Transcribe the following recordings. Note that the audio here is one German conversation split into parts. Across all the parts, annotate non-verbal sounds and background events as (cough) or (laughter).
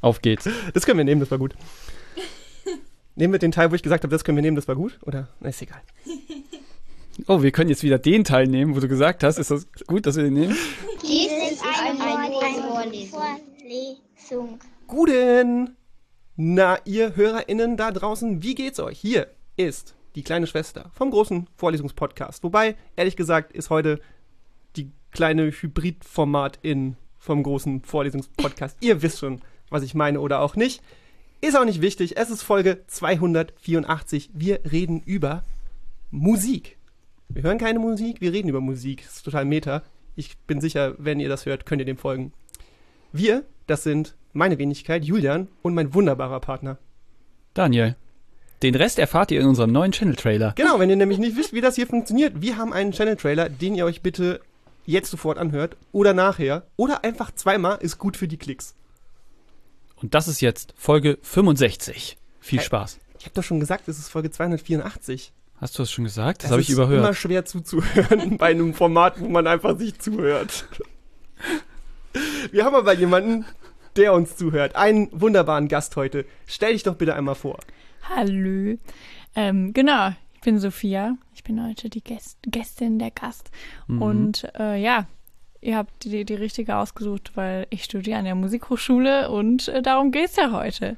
Auf geht's. Das können wir nehmen, das war gut. Nehmen wir den Teil, wo ich gesagt habe, das können wir nehmen, das war gut? Oder? Na, ist egal. Oh, wir können jetzt wieder den Teil nehmen, wo du gesagt hast. Ist das gut, dass wir den nehmen? Dies ist eine, eine Vorlesung. Vorlesung. Guten! Na, ihr HörerInnen da draußen, wie geht's euch? Hier ist die kleine Schwester vom großen Vorlesungspodcast. Wobei, ehrlich gesagt, ist heute die kleine Hybridformat in vom großen Vorlesungspodcast. ihr wisst schon, was ich meine oder auch nicht. Ist auch nicht wichtig. Es ist Folge 284. Wir reden über Musik. Wir hören keine Musik, wir reden über Musik. Das ist total meta. Ich bin sicher, wenn ihr das hört, könnt ihr dem folgen. Wir, das sind meine Wenigkeit, Julian und mein wunderbarer Partner. Daniel. Den Rest erfahrt ihr in unserem neuen Channel-Trailer. Genau, wenn ihr nämlich nicht wisst, wie das hier funktioniert, wir haben einen Channel-Trailer, den ihr euch bitte jetzt sofort anhört oder nachher oder einfach zweimal ist gut für die Klicks. Und das ist jetzt Folge 65. Viel. Spaß. Ich habe doch schon gesagt, es ist Folge 284. Hast du das schon gesagt? Das Es habe ich ist immer überhört. schwer zuzuhören (laughs) bei einem Format, wo man einfach sich zuhört. Wir haben aber jemanden, der uns zuhört. Einen wunderbaren Gast heute. Stell dich doch bitte einmal vor. Hallo. Ähm, genau, ich bin Sophia. Ich bin heute die Gäst Gästin, der Gast. Mhm. Und äh, ja, ihr habt die, die richtige ausgesucht, weil ich studiere an der Musikhochschule und äh, darum geht's ja heute.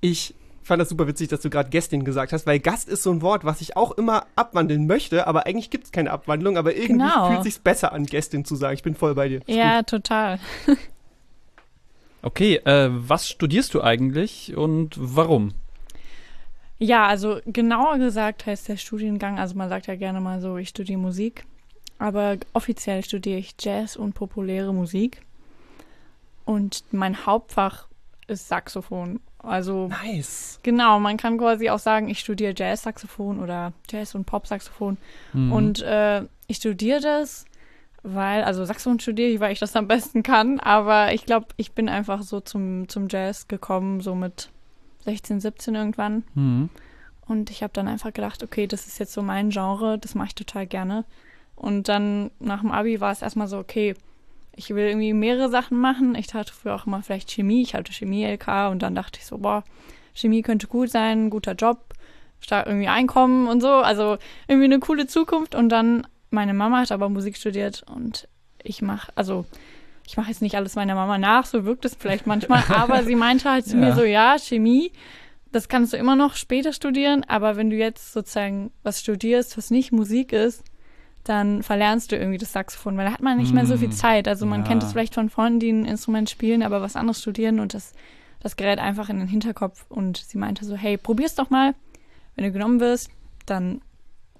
Ich fand das super witzig, dass du gerade Gästin gesagt hast, weil Gast ist so ein Wort, was ich auch immer abwandeln möchte, aber eigentlich gibt es keine Abwandlung, aber irgendwie Genau. fühlt sich besser an, Gästin zu sagen. Ich bin voll bei dir. Ist ja, gut. total. Okay, äh, was studierst du eigentlich und warum? Ja, also genauer gesagt heißt der Studiengang, also man sagt ja gerne mal so, ich studiere Musik, aber offiziell studiere ich Jazz und populäre Musik. Und mein Hauptfach ist Saxophon. Also Nice. genau, man kann quasi auch sagen, ich studiere Jazz-Saxophon oder Jazz- und Pop-Saxophon. Mhm. Und äh, ich studiere das, weil, also Saxophon studiere ich, weil ich das am besten kann, aber ich glaube, ich bin einfach so zum, zum Jazz gekommen, so mit 16, 17 irgendwann. Mhm. Und ich habe dann einfach gedacht, okay, das ist jetzt so mein Genre, das mache ich total gerne. Und dann nach dem Abi war es erstmal so, okay, ich will irgendwie mehrere Sachen machen. Ich hatte früher auch immer vielleicht Chemie, ich hatte Chemie-LK und dann dachte ich so, boah, Chemie könnte gut sein, guter Job, stark irgendwie Einkommen und so, also irgendwie eine coole Zukunft. Und dann, meine Mama hat aber Musik studiert und ich mache, also ich mache jetzt nicht alles meiner Mama nach, so wirkt es vielleicht manchmal, (laughs) aber sie meinte halt zu Ja. mir so, ja, Chemie, das kannst du immer noch später studieren, aber wenn du jetzt sozusagen was studierst, was nicht Musik ist, dann verlernst du irgendwie das Saxophon, weil da hat man nicht mehr so viel Mm, Zeit. Also man ja. kennt es vielleicht von Freunden, die ein Instrument spielen, aber was anderes studieren und das, das gerät einfach in den Hinterkopf. Und sie meinte so, hey, probier's doch mal. Wenn du genommen wirst, dann,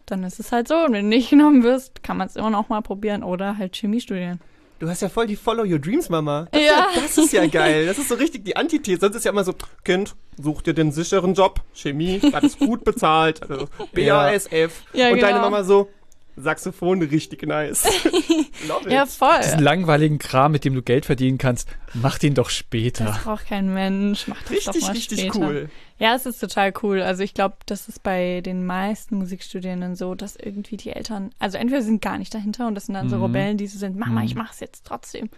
dann ist es halt so. Und wenn du nicht (laughs) genommen wirst, kann man es immer noch mal probieren oder halt Chemie studieren. Du hast ja voll die Follow Your Dreams, Mama. Das, Ja. Ist ja, das ist ja (laughs) geil. Das ist so richtig die Antithese. Sonst ist ja immer so, Kind, such dir den sicheren Job. Chemie, alles gut bezahlt. Also BASF. Ja, Und deine genau. Mama so, Saxophon, richtig nice. (laughs) Ja, voll. Diesen langweiligen Kram, mit dem du Geld verdienen kannst, mach den doch später. Das braucht kein Mensch. Mach das doch Richtig, mal richtig später. cool. Ja, es ist total cool. Also ich glaube, das ist bei den meisten Musikstudierenden so, dass irgendwie die Eltern, also entweder sind gar nicht dahinter und das sind dann so Mhm. Rebellen, die so sind, Mama, Mhm. ich mach's jetzt trotzdem.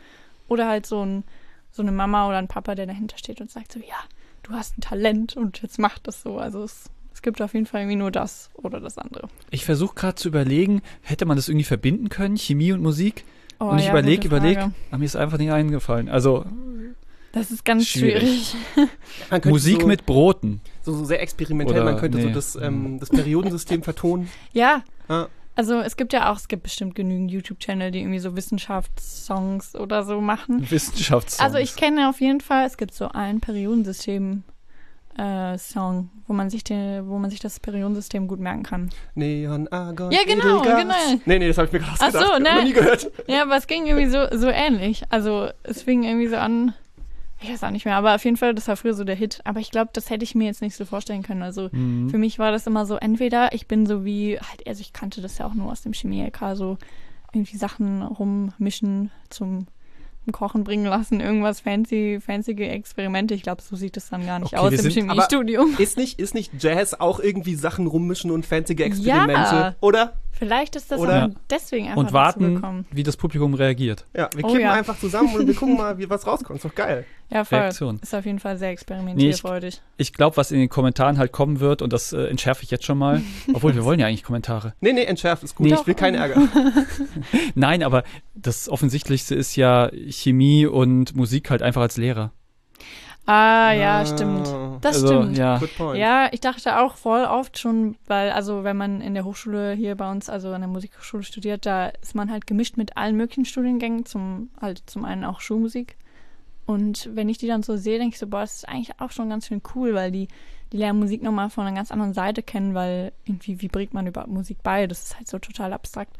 Oder halt so ein so eine Mama oder ein Papa, der dahinter steht und sagt so, ja, du hast ein Talent und jetzt mach das so. Also es, es gibt auf jeden Fall irgendwie nur das oder das andere. Ich versuche gerade zu überlegen, hätte man das irgendwie verbinden können, Chemie und Musik? Oh, und ich ja, überlege, überlege, aber mir ist einfach nicht eingefallen. Also Das ist ganz Schwierig. schwierig. (laughs) Musik so, mit Broten. So, so sehr experimentell. Oder- Man könnte so nee. das, ähm, das Periodensystem vertonen. Ja. Ja. Also es gibt ja auch, es gibt bestimmt genügend YouTube-Channel, die irgendwie so Wissenschaftssongs oder so machen. Wissenschaftssongs. Also ich kenne auf jeden Fall, es gibt so einen Periodensystem Song, wo man sich den, wo man sich das Periodensystem gut merken kann. Neon, Argon, Ja, genau, Edelgas. genau. Nee, nee, das habe ich mir gerade Ach so, ausgedacht. ne? Noch nie gehört. Ja, aber es ging irgendwie so, so ähnlich. Also es fing irgendwie so an, ich weiß auch nicht mehr, aber auf jeden Fall, das war früher so der Hit. Aber ich glaube, das hätte ich mir jetzt nicht so vorstellen können. Also Mhm. für mich war das immer so, entweder ich bin so wie, halt, also ich kannte das ja auch nur aus dem Chemie-LK, so irgendwie Sachen rummischen zum zum Kochen bringen lassen, irgendwas fancy, fancy Experimente. Ich glaube, so sieht es dann gar nicht Okay, aus im sind- Chemiestudium. Ist nicht, ist nicht Jazz auch irgendwie Sachen rummischen und fancy Experimente? Ja. Oder? Vielleicht ist das Oder- auch deswegen einfach Und dazu warten, gekommen. wie das Publikum reagiert. Ja, wir Oh kippen ja. einfach zusammen und wir gucken mal, wie was rauskommt. Ist doch geil. Ja, voll. Reaktion. Ist auf jeden Fall sehr experimentierfreudig. Ich glaube, was in den Kommentaren halt kommen wird, und das äh, entschärfe ich jetzt schon mal, (laughs) obwohl wir wollen ja eigentlich Kommentare. Nee, nee, entschärft ist gut. Nee. Ich will keinen Ärger. (laughs) Nein, aber das Offensichtlichste ist ja Chemie und Musik halt einfach als Lehrer. Ah, ja, stimmt. Das also, stimmt. Ja. Good point. Ja, ich dachte auch voll oft schon, weil, also wenn man in der Hochschule hier bei uns, also an der Musikhochschule studiert, da ist man halt gemischt mit allen möglichen Studiengängen, zum halt zum einen auch Schulmusik. Und wenn ich die dann so sehe, denke ich so, boah, das ist eigentlich auch schon ganz schön cool, weil die, die lernen Musik nochmal von einer ganz anderen Seite kennen, weil irgendwie, wie bringt man überhaupt Musik bei? Das ist halt so total abstrakt.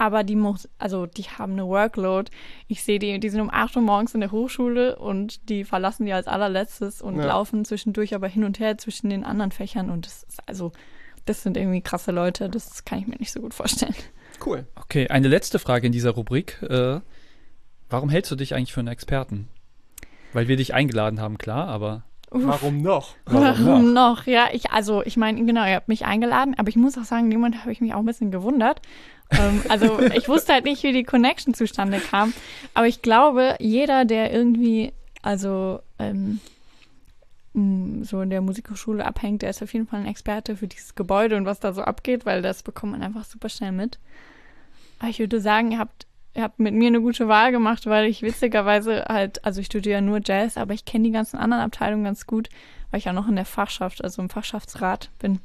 Aber die muss, also die haben eine Workload. Ich sehe die, die sind um 8 Uhr morgens in der Hochschule und die verlassen die als allerletztes und Ja. laufen zwischendurch aber hin und her zwischen den anderen Fächern und das ist also, das sind irgendwie krasse Leute, das kann ich mir nicht so gut vorstellen. Cool. Okay, eine letzte Frage in dieser Rubrik. Äh, warum hältst du dich eigentlich für einen Experten? Weil wir dich eingeladen haben, klar, aber Warum noch? Warum noch? Ja, ich, also ich meine, genau, ihr habt mich eingeladen, aber ich muss auch sagen, in dem Moment habe ich mich auch ein bisschen gewundert. Ähm, also ich wusste halt nicht, wie die Connection zustande kam. Aber ich glaube, jeder, der irgendwie, also ähm, so in der Musikhochschule abhängt, der ist auf jeden Fall ein Experte für dieses Gebäude und was da so abgeht, weil das bekommt man einfach super schnell mit. Aber ich würde sagen, ihr habt, ihr habt mit mir eine gute Wahl gemacht, weil ich witzigerweise halt, also ich studiere ja nur Jazz, aber ich kenne die ganzen anderen Abteilungen ganz gut, weil ich auch noch in der Fachschaft, also im Fachschaftsrat bin.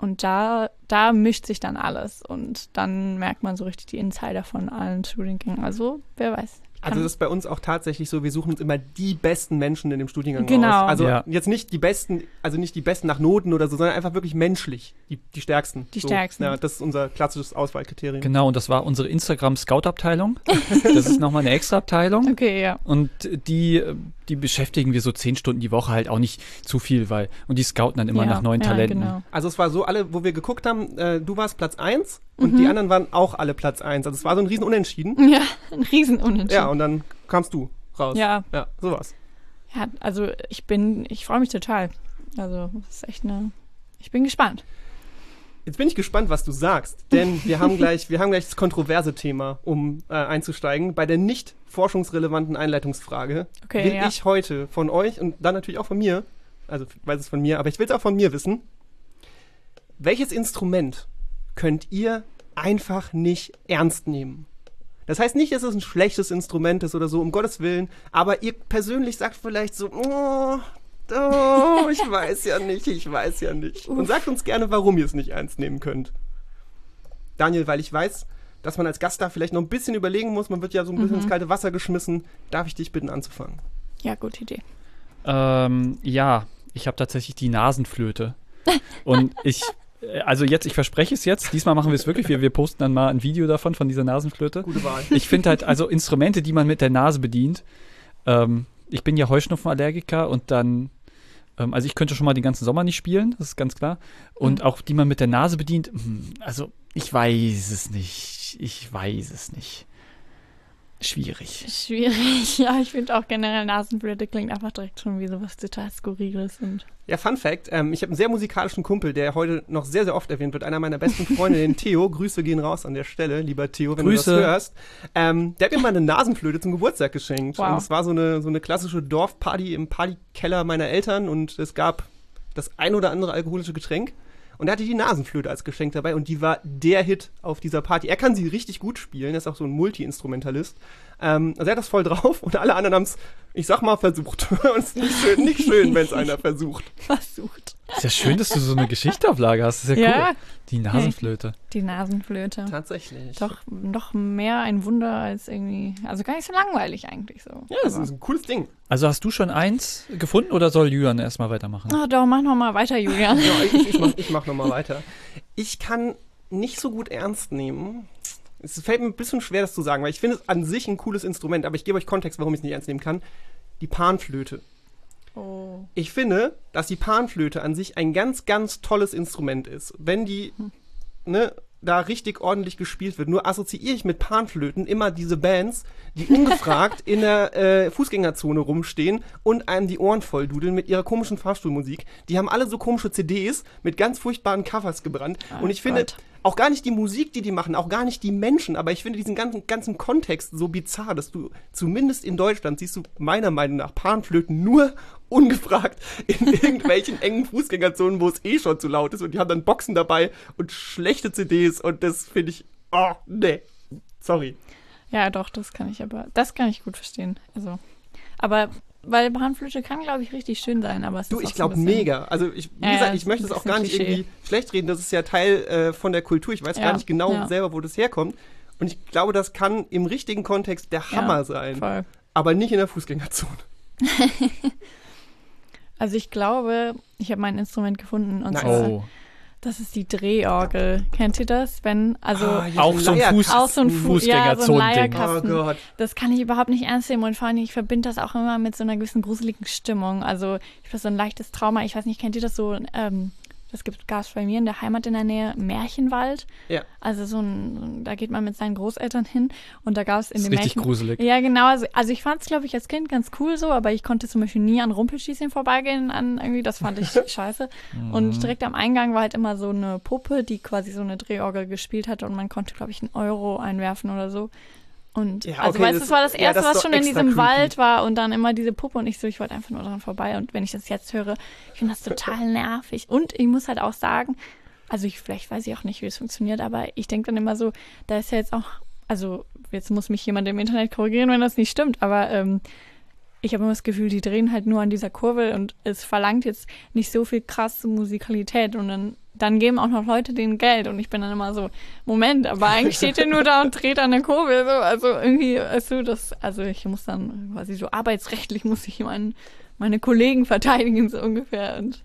Und da, da mischt sich dann alles und dann merkt man so richtig die Insider von allen Studiengängen. Also, wer weiß. Also das ist bei uns auch tatsächlich so, wir suchen uns immer die besten Menschen in dem Studiengang Genau. raus. Also Ja. jetzt nicht die besten, also nicht die besten nach Noten oder so, sondern einfach wirklich menschlich, die, die stärksten. Die so. stärksten. Ja, das ist unser klassisches Auswahlkriterium. genau, und das war unsere Instagram-Scout-Abteilung. Das ist nochmal eine extra Abteilung. (laughs) Okay, ja. Und die, die beschäftigen wir so zehn Stunden die Woche halt auch nicht zu viel, weil, und die scouten dann immer ja, nach neuen ja, Talenten. Genau. Also es war so, alle, wo wir geguckt haben, äh, du warst Platz 1 und die anderen waren auch alle Platz 1. Also es war so ein riesen Unentschieden. Ja, ein Riesenunentschieden. Ja, und dann kamst du raus. ja, Ja, sowas. ja, also ich bin, ich freue mich total. Also, das ist echt eine, ich bin gespannt. Jetzt bin ich gespannt, was du sagst, denn wir haben (laughs) gleich, wir haben gleich das kontroverse Thema, um äh, einzusteigen. Bei der nicht forschungsrelevanten Einleitungsfrage Okay, will ja. ich heute von euch und dann natürlich auch von mir, also ich weiß es von mir, aber ich will es auch von mir wissen. Welches Instrument könnt ihr einfach nicht ernst nehmen? Das heißt nicht, dass es ein schlechtes Instrument ist oder so, um Gottes Willen, aber ihr persönlich sagt vielleicht so, oh, oh ich weiß ja nicht, ich weiß ja nicht. Und sagt uns gerne, warum ihr es nicht ernst nehmen könnt. Daniel, weil ich weiß, dass man als Gast da vielleicht noch ein bisschen überlegen muss, man wird ja so ein bisschen ins kalte Wasser geschmissen. Darf ich dich bitten anzufangen? Ja, gute Idee. Ähm, ja, ich habe tatsächlich die Nasenflöte. Und ich, also jetzt, ich verspreche es jetzt, diesmal machen wir es wirklich, wir, wir posten dann mal ein Video davon, von dieser Nasenflöte. Gute Wahl. Ich finde halt, also Instrumente, die man mit der Nase bedient, ähm, ich bin ja Heuschnupfenallergiker und dann, ähm, also ich könnte schon mal den ganzen Sommer nicht spielen, das ist ganz klar. Und Mhm. auch die man mit der Nase bedient, hm, also ich weiß es nicht, ich weiß es nicht. Schwierig. Schwierig. (laughs) Ja, ich finde auch generell Nasenflöte klingt einfach direkt schon wie sowas total Skurriles und Ja, Fun Fact, ähm, ich habe einen sehr musikalischen Kumpel, der heute noch sehr, sehr oft erwähnt wird. Einer meiner besten Freunde, den (laughs) Theo. Grüße gehen raus an der Stelle, lieber Theo, wenn Grüße. du das hörst. Ähm, der hat mir mal eine Nasenflöte zum Geburtstag geschenkt. Wow. Und es war so eine, so eine klassische Dorfparty im Partykeller meiner Eltern und es gab das ein oder andere alkoholische Getränk. Und er hatte die Nasenflöte als Geschenk dabei und die war der Hit auf dieser Party. Er kann sie richtig gut spielen, er ist auch so ein Multi-Instrumentalist. Ähm, also er hat das voll drauf und alle anderen haben es, ich sag mal, versucht. (laughs) und es ist nicht schön, nicht schön wenn es einer (laughs) versucht. versucht. Ist ja schön, dass du so eine Geschichte auf Lager hast, das ist ja cool. Ja, Die Nasenflöte. die Nasenflöte. Tatsächlich. Doch, doch mehr ein Wunder als irgendwie, also gar nicht so langweilig eigentlich so. Ja, das Aber- ist ein cooles Ding. Also hast du schon eins gefunden oder soll Julian erstmal weitermachen? Ah, doch, mach noch mal weiter, Julian. Ja, ich, ich mach, (laughs) ich mach nochmal weiter. Ich kann nicht so gut ernst nehmen. Es fällt mir ein bisschen schwer, das zu sagen, weil ich finde es an sich ein cooles Instrument, aber ich gebe euch Kontext, warum ich es nicht ernst nehmen kann. Die Panflöte. Oh. Ich finde, dass die Panflöte an sich ein ganz, ganz tolles Instrument ist. Wenn die, ne, da richtig ordentlich gespielt wird. Nur assoziiere ich mit Panflöten immer diese Bands, die ungefragt (laughs) in der äh, Fußgängerzone rumstehen und einem die Ohren volldudeln mit ihrer komischen Fahrstuhlmusik. Die haben alle so komische CDs mit ganz furchtbaren Covers gebrannt. Oh und ich finde, Gott. auch gar nicht die Musik, die die machen, auch gar nicht die Menschen, aber ich finde diesen ganzen, ganzen Kontext so bizarr, dass du zumindest in Deutschland siehst du meiner Meinung nach Panflöten nur ungefragt in irgendwelchen (laughs) engen Fußgängerzonen, wo es eh schon zu laut ist und die haben dann Boxen dabei und schlechte CDs und das finde ich, oh, nee, sorry. Ja, doch, das kann ich aber, das kann ich gut verstehen. Also, aber, weil Panflöte kann, glaube ich, richtig schön sein, aber es Du, ist ich so glaube bisschen- mega. Also ich, wie Ja, gesagt, ich möchte es auch gar nicht Klischee. irgendwie schlecht reden. Das ist ja Teil äh, von der Kultur. Ich weiß Ja, gar nicht genau ja. selber, wo das herkommt. Und ich glaube, das kann im richtigen Kontext der Hammer sein. Voll. Aber nicht in der Fußgängerzone. (laughs) Also ich glaube, ich habe mein Instrument gefunden und Nice. zwar, Oh. das ist die Drehorgel. Kennt ihr das? Wenn, also Ah, ja, Auch so. Fuß- auch so ein Fu ja, so ein. Leierkasten. Oh Gott. Das kann ich überhaupt nicht ernst nehmen und vor allem, ich verbinde das auch immer mit so einer gewissen gruseligen Stimmung. Also ich habe so ein leichtes Trauma. Ich weiß nicht, kennt ihr das so? Ähm, das gibt gab's bei mir in der Heimat in der Nähe Märchenwald. Ja. Also so ein, da geht man mit seinen Großeltern hin und da gab es in Das dem richtig Märchen gruselig. ja, genau. Also, also ich fand es, glaube ich, als Kind ganz cool so, aber ich konnte zum Beispiel nie an Rumpelschießchen vorbeigehen. An irgendwie, das fand ich (laughs) scheiße. Mhm. Und direkt am Eingang war halt immer so eine Puppe, die quasi so eine Drehorgel gespielt hat und man konnte, glaube ich, einen Euro einwerfen oder so. Und Ja, also okay, weißt du, das- das war das ja, erste, das ist was schon in diesem creepy. Wald war und dann immer diese Puppe und ich so, ich wollte einfach nur dran vorbei. Und wenn ich das jetzt höre, ich finde das total (laughs) nervig. Und ich muss halt auch sagen, also ich, vielleicht weiß ich auch nicht, wie es funktioniert, aber ich denke dann immer so, da ist ja jetzt auch, also jetzt muss mich jemand im Internet korrigieren, wenn das nicht stimmt, aber ähm, ich habe immer das Gefühl, die drehen halt nur an dieser Kurve und es verlangt jetzt nicht so viel krasse Musikalität und dann, dann geben auch noch Leute denen Geld und ich bin dann immer so, Moment, aber eigentlich steht ihr nur da und dreht an der Kurve, so, also irgendwie, weißt du, das, also ich muss dann quasi so arbeitsrechtlich muss ich meinen, meine Kollegen verteidigen, so ungefähr und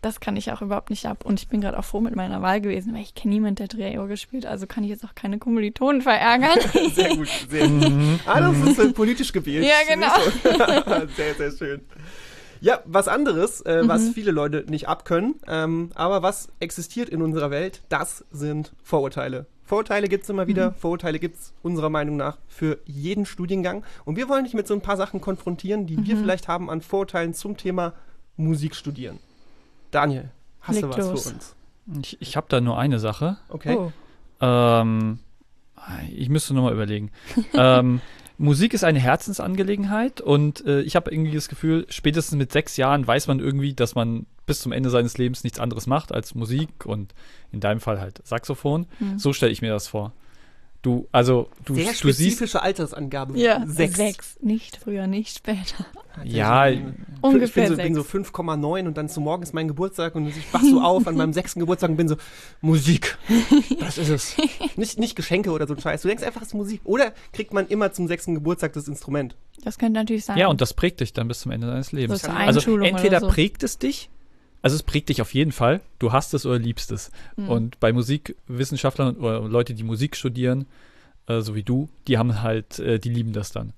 das kann ich auch überhaupt nicht ab. Und ich bin gerade auch froh mit meiner Wahl gewesen, weil ich kenne niemanden, der Drehorgel gespielt. Also kann ich jetzt auch keine Kommilitonen verärgern. (laughs) Sehr gut, sehr gut. Ah, das ist äh, politisch gewählt. Ja, genau. genau. (laughs) sehr, sehr schön. Ja, was anderes, äh, Mhm. was viele Leute nicht abkönnen, ähm, aber was existiert in unserer Welt, das sind Vorurteile. Vorurteile gibt es immer Mhm. wieder. Vorurteile gibt es unserer Meinung nach für jeden Studiengang. Und wir wollen dich mit so ein paar Sachen konfrontieren, die Mhm. wir vielleicht haben an Vorurteilen zum Thema Musik studieren. Daniel, hast Leg du was los. für uns? Ich, ich habe da nur eine Sache. Okay. Oh. Ähm, ich müsste nochmal überlegen. (laughs) ähm, Musik ist eine Herzensangelegenheit und äh, ich habe irgendwie das Gefühl, spätestens mit sechs Jahren weiß man irgendwie, dass man bis zum Ende seines Lebens nichts anderes macht als Musik und in deinem Fall halt Saxophon. Hm. So stelle ich mir das vor. Du, also du, Sehr du siehst, spezifische Altersangabe. Ja, Sechs. sechs. Nicht früher, nicht später. ja, Ich Ungefähr bin so, bin so sechs. 5,9 und dann zu morgen ist mein Geburtstag und ich wach so (laughs) auf an meinem sechsten Geburtstag und bin so, Musik. Das ist es. Nicht, nicht Geschenke oder so ein Scheiß. Du denkst einfach, es ist Musik. Oder kriegt man immer zum sechsten Geburtstag das Instrument? Das könnte natürlich sein. ja, und das prägt dich dann bis zum Ende deines Lebens. So Also entweder oder so. prägt es dich, also es prägt dich auf jeden Fall, du hast es oder liebst es. Hm. Und bei Musikwissenschaftlern oder Leute, die Musik studieren, äh, so wie du, die haben halt, äh, die lieben das dann.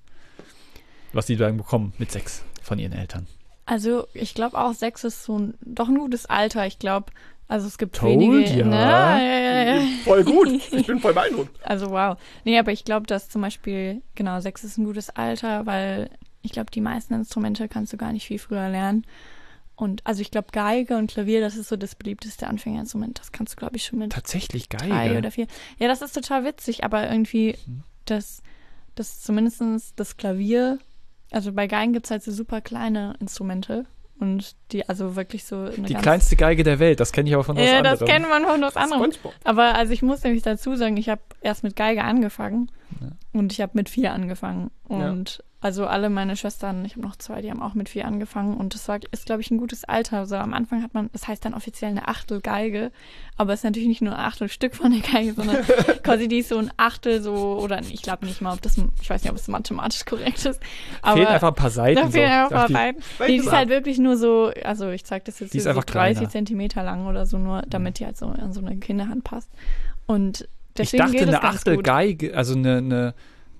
Was die dann bekommen mit sechs von ihren Eltern. Also ich glaube auch sechs ist so ein, doch ein gutes Alter. Ich glaube, also es gibt Told wenige. ya. Ne? Ja, ja, ja. Voll gut. Ich bin voll beeindruckt. (laughs) Also wow. Nee, aber ich glaube, dass zum Beispiel, genau, sechs ist ein gutes Alter, weil ich glaube, die meisten Instrumente kannst du gar nicht viel früher lernen. Und also ich glaube, Geige und Klavier, das ist so das beliebteste Anfängerinstrument. Das kannst du, glaube ich, schon mit Tatsächlich drei geil. oder vier. Ja, das ist total witzig, aber irgendwie Mhm. das, das zumindest das Klavier, also bei Geigen gibt es halt so super kleine Instrumente und die, also wirklich so Die kleinste Geige der Welt, das kenne ich aber von was Ja, anderem. das kennt man von was anderem. Spongebob. Aber also ich muss nämlich dazu sagen, ich habe erst mit Geige angefangen Ja. und ich habe mit vier angefangen. Ja. Und also alle meine Schwestern, ich habe noch zwei, die haben auch mit vier angefangen und das war, ist, glaube ich, ein gutes Alter. Also am Anfang hat man, das heißt dann offiziell eine Achtel Geige, aber es ist natürlich nicht nur ein Achtelstück von der Geige, sondern (laughs) quasi die ist so ein Achtel so, oder ich glaube nicht mal, ob das, ich weiß nicht, ob es mathematisch korrekt ist. Aber Fehlen einfach ein paar Seiten. da fehlen so. einfach ein die- paar Seiten. Welche Die ist halt wirklich nur so, also ich zeig das jetzt Die ist hier so einfach 30 kleiner. Zentimeter lang oder so, nur damit die halt so an so eine Kinderhand passt. Und Ich deswegen dachte, geht es eine Achtel gut. Geige, also eine, eine,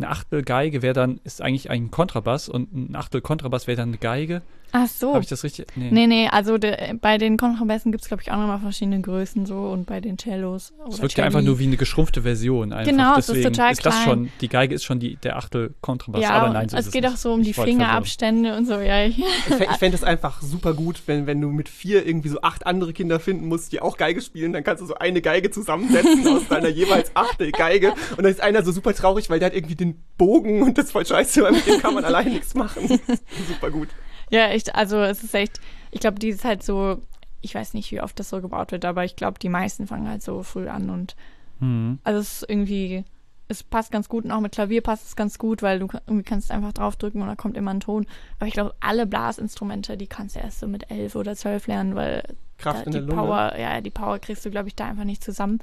eine Achtel Geige wäre dann, ist eigentlich ein Kontrabass und ein Achtel Kontrabass wäre dann eine Geige. Ach so. Habe ich das richtig? Nee, nee, also de, bei den Kontrabässen gibt es, glaube ich, auch nochmal verschiedene Größen so und bei den Cellos. Es wirkt ja einfach nur wie eine geschrumpfte Version. Einfach. Genau, es Deswegen ist total ist das klein. schon, die Geige ist schon die, der Achtel Kontrabass, ja, aber nein, so es ist geht es auch so um die Ich verwirren. Fingerabstände und so, ja. Ich, Ich, fä- ich fände es (laughs) einfach super gut, wenn, wenn du mit vier irgendwie so acht andere Kinder finden musst, die auch Geige spielen, dann kannst du so eine Geige zusammensetzen aus deiner jeweils Achtel Geige und dann ist einer so super traurig, weil der hat irgendwie den Bogen und das ist voll scheiße, weil mit dem kann man alleine nichts machen. (laughs) super gut. Ja, echt, also es ist echt, ich glaube, die ist halt so, ich weiß nicht, wie oft das so gebaut wird, aber ich glaube, die meisten fangen halt so früh an und Mhm. also es ist irgendwie, es passt ganz gut und auch mit Klavier passt es ganz gut, weil du irgendwie kannst einfach draufdrücken und da kommt immer ein Ton. Aber ich glaube, alle Blasinstrumente, die kannst du erst so mit elf oder zwölf lernen, weil Kraft da, die. Power, ja, die Power kriegst du, glaube ich, da einfach nicht zusammen.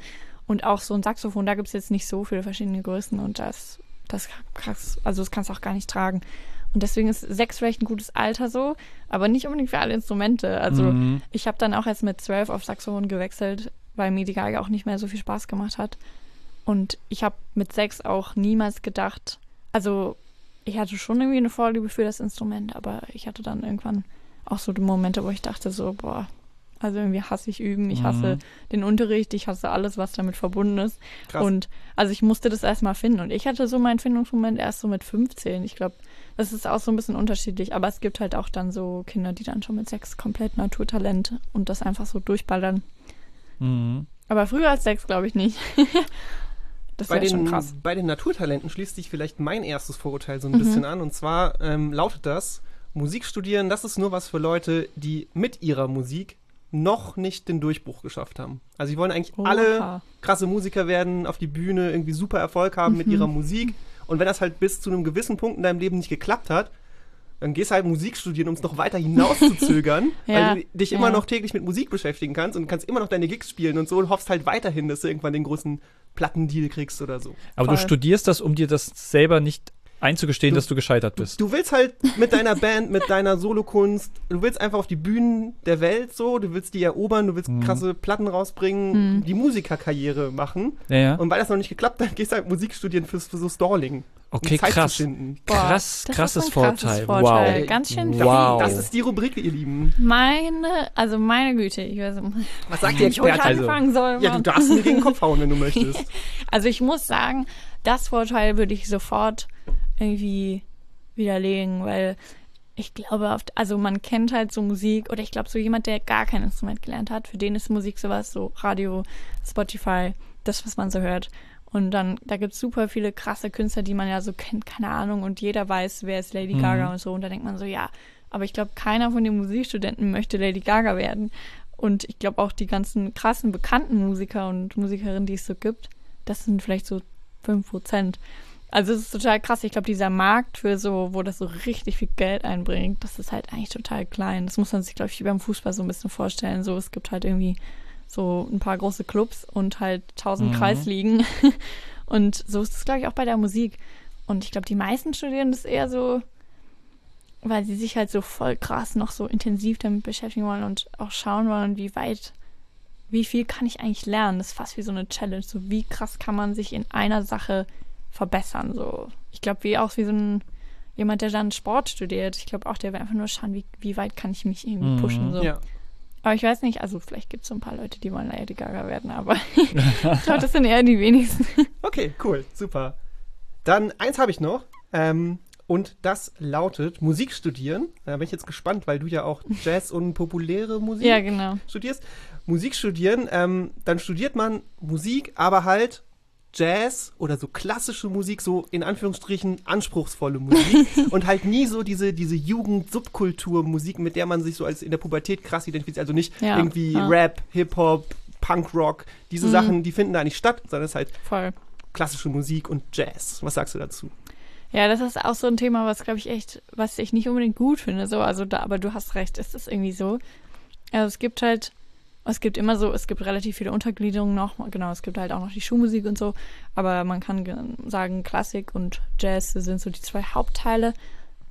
Und auch so ein Saxophon, da gibt es jetzt nicht so viele verschiedene Größen und das, das krass, also das kannst du auch gar nicht tragen. Und deswegen ist sechs vielleicht ein gutes Alter so, aber nicht unbedingt für alle Instrumente. Also Mhm. ich habe dann auch erst mit zwölf auf Saxophon gewechselt, weil mir die Geige auch nicht mehr so viel Spaß gemacht hat. Und ich habe mit sechs auch niemals gedacht, also ich hatte schon irgendwie eine Vorliebe für das Instrument, aber ich hatte dann irgendwann auch so die Momente, wo ich dachte so, boah, also irgendwie hasse ich üben, ich hasse Mhm. den Unterricht, ich hasse alles, was damit verbunden ist. Krass. Und also ich musste das erstmal finden. Und ich hatte so meinen Findungsmoment erst so mit 15. Ich glaube, das ist auch so ein bisschen unterschiedlich. Aber es gibt halt auch dann so Kinder, die dann schon mit sechs komplett Naturtalent und das einfach so durchballern. Mhm. Aber früher als sechs glaube ich nicht. (laughs) das bei wäre schon den, krass. bei den Naturtalenten schließt sich vielleicht mein erstes Vorurteil so ein Mhm. bisschen an. Und zwar ähm, lautet das, Musik studieren, das ist nur was für Leute, die mit ihrer Musik noch nicht den Durchbruch geschafft haben. Also die wollen eigentlich alle Oha. krasse Musiker werden, auf die Bühne, irgendwie super Erfolg haben mit Mhm. ihrer Musik. Und wenn das halt bis zu einem gewissen Punkt in deinem Leben nicht geklappt hat, dann gehst du halt Musik studieren, um es noch weiter hinauszuzögern, (laughs) Ja, weil du dich immer ja. noch täglich mit Musik beschäftigen kannst und kannst immer noch deine Gigs spielen und so und hoffst halt weiterhin, dass du irgendwann den großen Plattendeal kriegst oder so. Aber du Voll. studierst das, um dir das selber nicht einzugestehen, Du- dass du gescheitert bist. Du willst halt mit deiner Band, mit deiner Solokunst, du willst einfach auf die Bühnen der Welt so, du willst die erobern, du willst Mhm. krasse Platten rausbringen, Mhm. die Musikerkarriere machen. Ja, ja. Und weil das noch nicht geklappt hat, gehst du halt Musik studieren für, für so Stalling. Okay, um Zeit krass. Zu finden. Boah, krass, das krasses ist ein krasses Vorteil. Vorteil. Wow. Ganz schön. Wow. das ist die Rubrik, ihr Lieben. Meine, also meine Güte, ich weiß nicht, Was sagt wo ich Experte? Also- anfangen soll. Ja, du darfst mir gegen den Kopf hauen, wenn du (laughs) möchtest. Also ich muss sagen, das Vorteil würde ich sofort irgendwie widerlegen, weil ich glaube, oft, also man kennt halt so Musik oder ich glaube so jemand, der gar kein Instrument gelernt hat, für den ist Musik sowas, so Radio, Spotify, das, was man so hört. Und dann, da gibt es super viele krasse Künstler, die man ja so kennt, keine Ahnung, und jeder weiß, wer ist Lady Mhm. Gaga und so. Und da denkt man so, ja, aber ich glaube, keiner von den Musikstudenten möchte Lady Gaga werden. Und ich glaube auch die ganzen krassen, bekannten Musiker und Musikerinnen, die es so gibt, das sind vielleicht so 5%. Also es ist total krass. Ich glaube, dieser Markt für so, wo das so richtig viel Geld einbringt, das ist halt eigentlich total klein. Das muss man sich, glaube ich, wie beim Fußball so ein bisschen vorstellen. So, es gibt halt irgendwie so ein paar große Clubs und halt tausend Mhm. Kreisligen. (laughs) Und so ist es, glaube ich, auch bei der Musik. Und ich glaube, die meisten studieren das eher so, weil sie sich halt so voll krass noch so intensiv damit beschäftigen wollen und auch schauen wollen, wie weit, wie viel kann ich eigentlich lernen. Das ist fast wie so eine Challenge. So, wie krass kann man sich in einer Sache verbessern. So, ich glaube, wie auch wie so ein jemand, der dann Sport studiert. Ich glaube auch, der will einfach nur schauen, wie, wie weit kann ich mich irgendwie Mhm. pushen. So. Ja. Aber ich weiß nicht, also vielleicht gibt es so ein paar Leute, die wollen Lady Gaga werden, aber (laughs) ich glaube, das sind eher die wenigsten. (laughs) Okay, cool, super. Dann eins habe ich noch. Ähm, und das lautet Musik studieren. Da bin ich jetzt gespannt, weil du ja auch Jazz und populäre Musik ja, genau. studierst. Musik studieren, ähm, dann studiert man Musik, aber halt Jazz oder so klassische Musik, so in Anführungsstrichen anspruchsvolle Musik (laughs) und halt nie so diese, diese Jugend-Subkultur-Musik, mit der man sich so als in der Pubertät krass identifiziert. Also nicht Ja, irgendwie ja. Rap, Hip-Hop, Punk-Rock, diese Mhm. Sachen, die finden da nicht statt, sondern es ist halt Voll. klassische Musik und Jazz. Was sagst du dazu? Ja, das ist auch so ein Thema, was, glaube ich, echt, was ich nicht unbedingt gut finde. So, also da, aber du hast recht, es ist irgendwie so. Also es gibt halt, es gibt immer so, es gibt relativ viele Untergliederungen noch. Genau, es gibt halt auch noch die Schulmusik und so. Aber man kann ge- sagen, Klassik und Jazz sind so die zwei Hauptteile.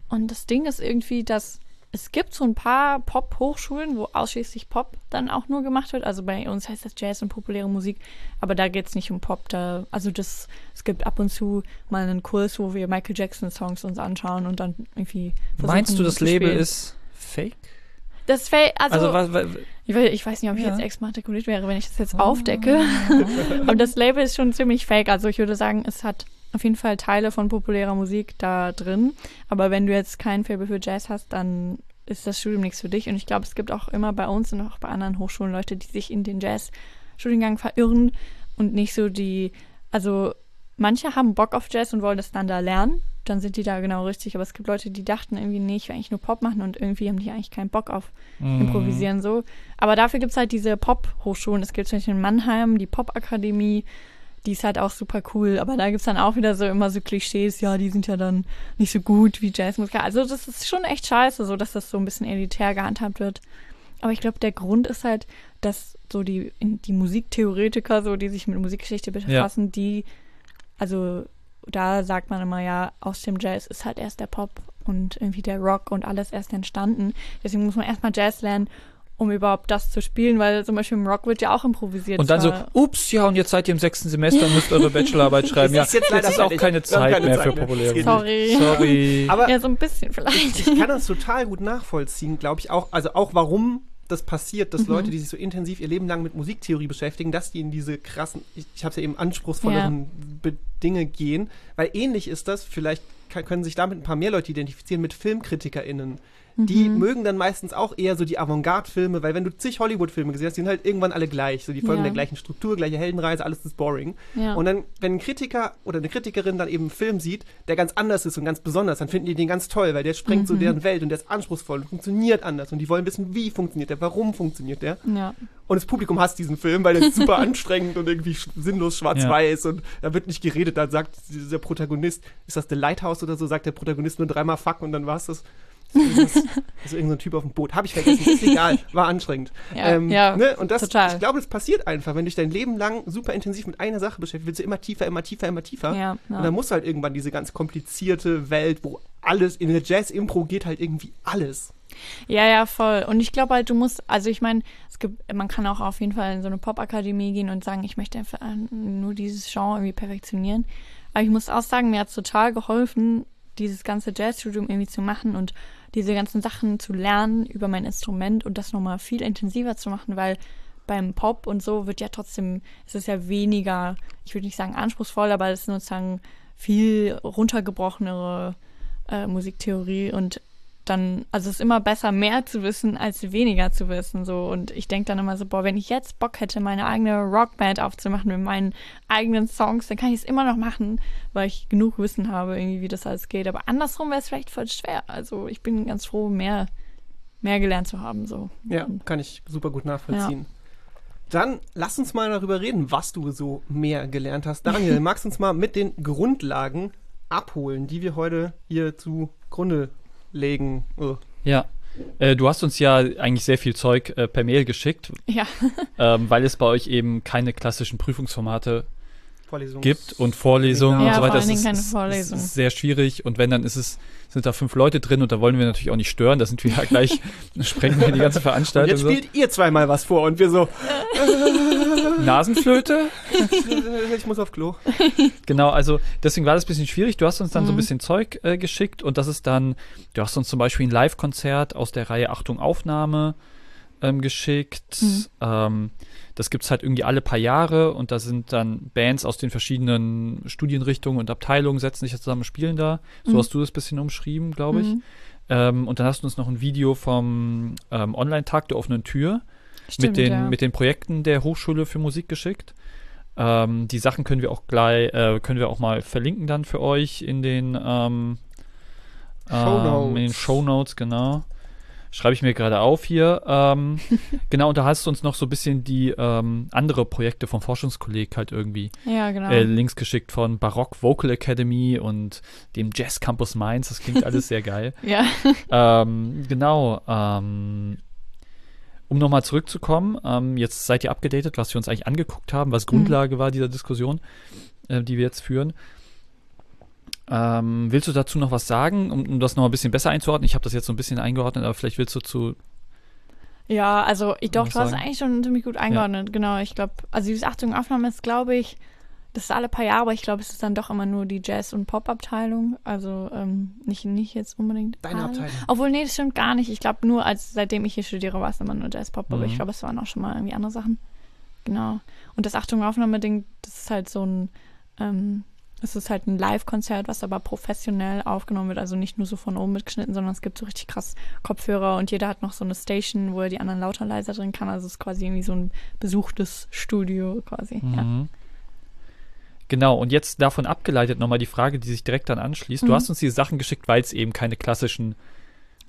Und das Ding ist irgendwie, dass es gibt so ein paar Pop-Hochschulen, wo ausschließlich Pop dann auch nur gemacht wird. Also bei uns heißt das Jazz und populäre Musik, aber da geht es nicht um Pop. Da, also das, es gibt ab und zu mal einen Kurs, wo wir Michael Jackson-Songs uns anschauen und dann irgendwie versuchen Meinst du, das Label ist fake? Das fällt, also, Also, was, was, ich, will, ich weiß nicht, ob ich Ja. jetzt exmatrikuliert wäre, wenn ich das jetzt Oh. aufdecke. (laughs) Aber das Label ist schon ziemlich fake. Also ich würde sagen, es hat auf jeden Fall Teile von populärer Musik da drin. Aber wenn du jetzt kein Faible für Jazz hast, dann ist das Studium nichts für dich. Und ich glaube, es gibt auch immer bei uns und auch bei anderen Hochschulen Leute, die sich in den Jazz-Studiengang verirren und nicht so die, also manche haben Bock auf Jazz und wollen das dann da lernen. Dann sind die da genau richtig. Aber es gibt Leute, die dachten irgendwie, nee, ich will eigentlich nur Pop machen und irgendwie haben die eigentlich keinen Bock auf Mhm. improvisieren so. Aber dafür gibt es halt diese Pop-Hochschulen. Es gibt zum Beispiel in Mannheim die Pop-Akademie, die ist halt auch super cool. Aber da gibt es dann auch wieder so immer so Klischees, ja, die sind ja dann nicht so gut wie Jazzmusiker. Also das ist schon echt scheiße, so dass das so ein bisschen elitär gehandhabt wird. Aber ich glaube, der Grund ist halt, dass so die, die Musiktheoretiker, so die sich mit Musikgeschichte befassen, die, also da sagt man immer ja, aus dem Jazz ist halt erst der Pop und irgendwie der Rock und alles erst entstanden. Deswegen muss man erstmal Jazz lernen, um überhaupt das zu spielen, weil zum Beispiel im Rock wird ja auch improvisiert. Und dann so, ups, ja, und jetzt seid ihr im sechsten Semester und müsst eure Bachelorarbeit (laughs) schreiben. Ja, ist jetzt jetzt, leider ist auch keine Zeit keine mehr Zeit für populäre. Sorry. Sorry. Aber ja, so ein bisschen vielleicht. ich kann das total gut nachvollziehen, glaube ich auch. Also auch warum das passiert, dass Leute, die sich so intensiv ihr Leben lang mit Musiktheorie beschäftigen, dass die in diese krassen, ich, ich habe es ja eben anspruchsvolleren Be- Dinge gehen, weil ähnlich ist das, vielleicht kann, können sich damit ein paar mehr Leute identifizieren mit FilmkritikerInnen. Die mögen dann meistens auch eher so die Avantgarde-Filme, weil wenn du zig Hollywood-Filme gesehen hast, die sind halt irgendwann alle gleich. So, die folgen Ja. der gleichen Struktur, gleiche Heldenreise, alles ist boring. Ja. Und dann, wenn ein Kritiker oder eine Kritikerin dann eben einen Film sieht, der ganz anders ist und ganz besonders, dann finden die den ganz toll, weil der sprengt so Mhm. deren Welt und der ist anspruchsvoll und funktioniert anders und die wollen wissen, wie funktioniert der, warum funktioniert der. ja. Und das Publikum hasst diesen Film, weil der ist super (laughs) anstrengend und irgendwie sinnlos schwarz-weiß und da wird nicht geredet. Da sagt dieser Protagonist, ist das The Lighthouse oder so, sagt der Protagonist nur dreimal Fuck und dann war es das. (laughs) Also irgendein Typ auf dem Boot. Habe ich vergessen, ist egal, war anstrengend. Ähm, Ja, ja, ne? Und das, total. ich glaube, das passiert einfach, wenn du dich dein Leben lang super intensiv mit einer Sache beschäftigst, willst du immer tiefer, immer tiefer, immer tiefer. Ja, Und ja. dann muss halt irgendwann diese ganz komplizierte Welt, wo alles, in der Jazz-Impro geht halt irgendwie alles. Ja, ja, voll. Und ich glaube halt, du musst, also ich meine, es gibt, man kann auch auf jeden Fall in so eine Popakademie gehen und sagen, ich möchte einfach nur dieses Genre irgendwie perfektionieren. Aber ich muss auch sagen, mir hat es total geholfen, dieses ganze Jazzstudium irgendwie zu machen und diese ganzen Sachen zu lernen über mein Instrument und das nochmal viel intensiver zu machen, weil beim Pop und so wird ja trotzdem, es ist ja weniger, ich würde nicht sagen anspruchsvoll, aber es ist sozusagen viel runtergebrochenere äh, Musiktheorie und dann, also es ist immer besser, mehr zu wissen, als weniger zu wissen. So. Und ich denke dann immer so, boah, wenn ich jetzt Bock hätte, meine eigene Rockband aufzumachen mit meinen eigenen Songs, dann kann ich es immer noch machen, weil ich genug Wissen habe, irgendwie, wie das alles geht. Aber andersrum wäre es vielleicht voll schwer. Also ich bin ganz froh, mehr, mehr gelernt zu haben. So. Ja, kann ich super gut nachvollziehen. Dann lass uns mal darüber reden, was du so mehr gelernt hast. Daniel, (laughs) magst du uns mal mit den Grundlagen abholen, die wir heute hier zugrunde legen? Oh. Ja. Äh, du hast uns ja eigentlich sehr viel Zeug äh, per Mail geschickt, ja. ähm, weil es bei euch eben keine klassischen Prüfungsformate Vorlesungs gibt und Vorlesungen Ja, und so vor weiter. allen Das keine ist, ist sehr schwierig und wenn, dann ist es, sind da fünf Leute drin und da wollen wir natürlich auch nicht stören. Da sind wir ja gleich, (laughs) sprengen wir die ganze Und Veranstaltung. jetzt So. spielt ihr zweimal was vor und wir so, (laughs) Nasenflöte? (laughs) ich muss auf Klo. Genau, also deswegen war das ein bisschen schwierig. Du hast uns dann so ein Mhm. bisschen Zeug äh, geschickt und das ist dann, du hast uns zum Beispiel ein Live-Konzert aus der Reihe Achtung Aufnahme ähm, geschickt. Mhm. Ähm, das gibt es halt irgendwie alle paar Jahre und da sind dann Bands aus den verschiedenen Studienrichtungen und Abteilungen setzen sich zusammen und spielen da. So Mhm. hast du das ein bisschen umschrieben, glaube ich. Mhm. Ähm, und dann hast du uns noch ein Video vom ähm, Online-Tag der offenen Tür Stimmt, mit, den, ja. mit den Projekten der Hochschule für Musik geschickt. Ähm, die Sachen können wir auch gleich, äh, können wir auch mal verlinken dann für euch in den, ähm, Shownotes. ähm, in den Show Notes, genau. Schreibe ich mir gerade auf hier. Ähm, (laughs) genau, und da hast du uns noch so ein bisschen die ähm, andere Projekte vom Forschungskolleg halt irgendwie ja, genau. äh, Links geschickt von Barock Vocal Academy und dem Jazz Campus Mainz. Das klingt alles sehr geil. (laughs) ja. Ähm, genau. Ähm, um nochmal zurückzukommen, ähm, jetzt seid ihr abgedatet, was wir uns eigentlich angeguckt haben, was Grundlage war dieser Diskussion, äh, die wir jetzt führen. Ähm, willst du dazu noch was sagen, um, um das noch ein bisschen besser einzuordnen? Ich habe das jetzt so ein bisschen eingeordnet, aber vielleicht willst du zu. Ja, also ich doch, Was du hast es sagen? eigentlich schon ziemlich gut eingeordnet, genau. Ich glaube, also dieses Achtung Aufnahme ist, glaube ich, das ist alle paar Jahre, aber ich glaube, es ist dann doch immer nur die Jazz- und Pop-Abteilung. Also ähm, nicht, nicht jetzt unbedingt. Deine alle. Abteilung. Obwohl, nee, das stimmt gar nicht. Ich glaube, nur als seitdem ich hier studiere, war es immer nur Jazz-Pop, aber Mhm. ich glaube, es waren auch schon mal irgendwie andere Sachen. Genau. Und das Achtung Aufnahme-Ding, das ist halt so ein, ähm, es ist halt ein Live-Konzert, was aber professionell aufgenommen wird, also nicht nur so von oben mitgeschnitten, sondern es gibt so richtig krass Kopfhörer und jeder hat noch so eine Station, wo er die anderen lauter leiser drin kann. Also es ist quasi irgendwie so ein besuchtes Studio quasi. Ja. Mhm. Genau, und jetzt davon abgeleitet nochmal die Frage, die sich direkt dann anschließt. Mhm. Du hast uns diese Sachen geschickt, weil es eben keine klassischen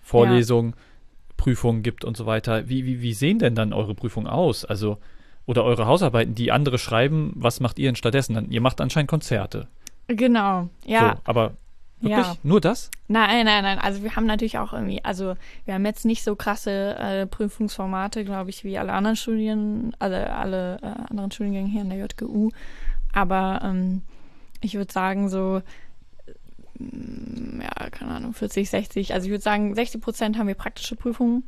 Vorlesungen, Prüfungen gibt und so weiter. Wie, wie, wie sehen denn dann eure Prüfungen aus? Also, oder eure Hausarbeiten, die andere schreiben, was macht ihr denn stattdessen? Dann, ihr macht anscheinend Konzerte. Genau, ja. So, aber wirklich? Ja. Nur das? Nein, nein, nein. Also wir haben natürlich auch irgendwie, also wir haben jetzt nicht so krasse äh, Prüfungsformate, glaube ich, wie alle anderen Studien, alle, alle äh, anderen Studiengänge hier in der JGU. Aber ähm, ich würde sagen, so, mm, ja, keine Ahnung, 40, 60, also ich würde sagen, 60 Prozent haben wir praktische Prüfungen.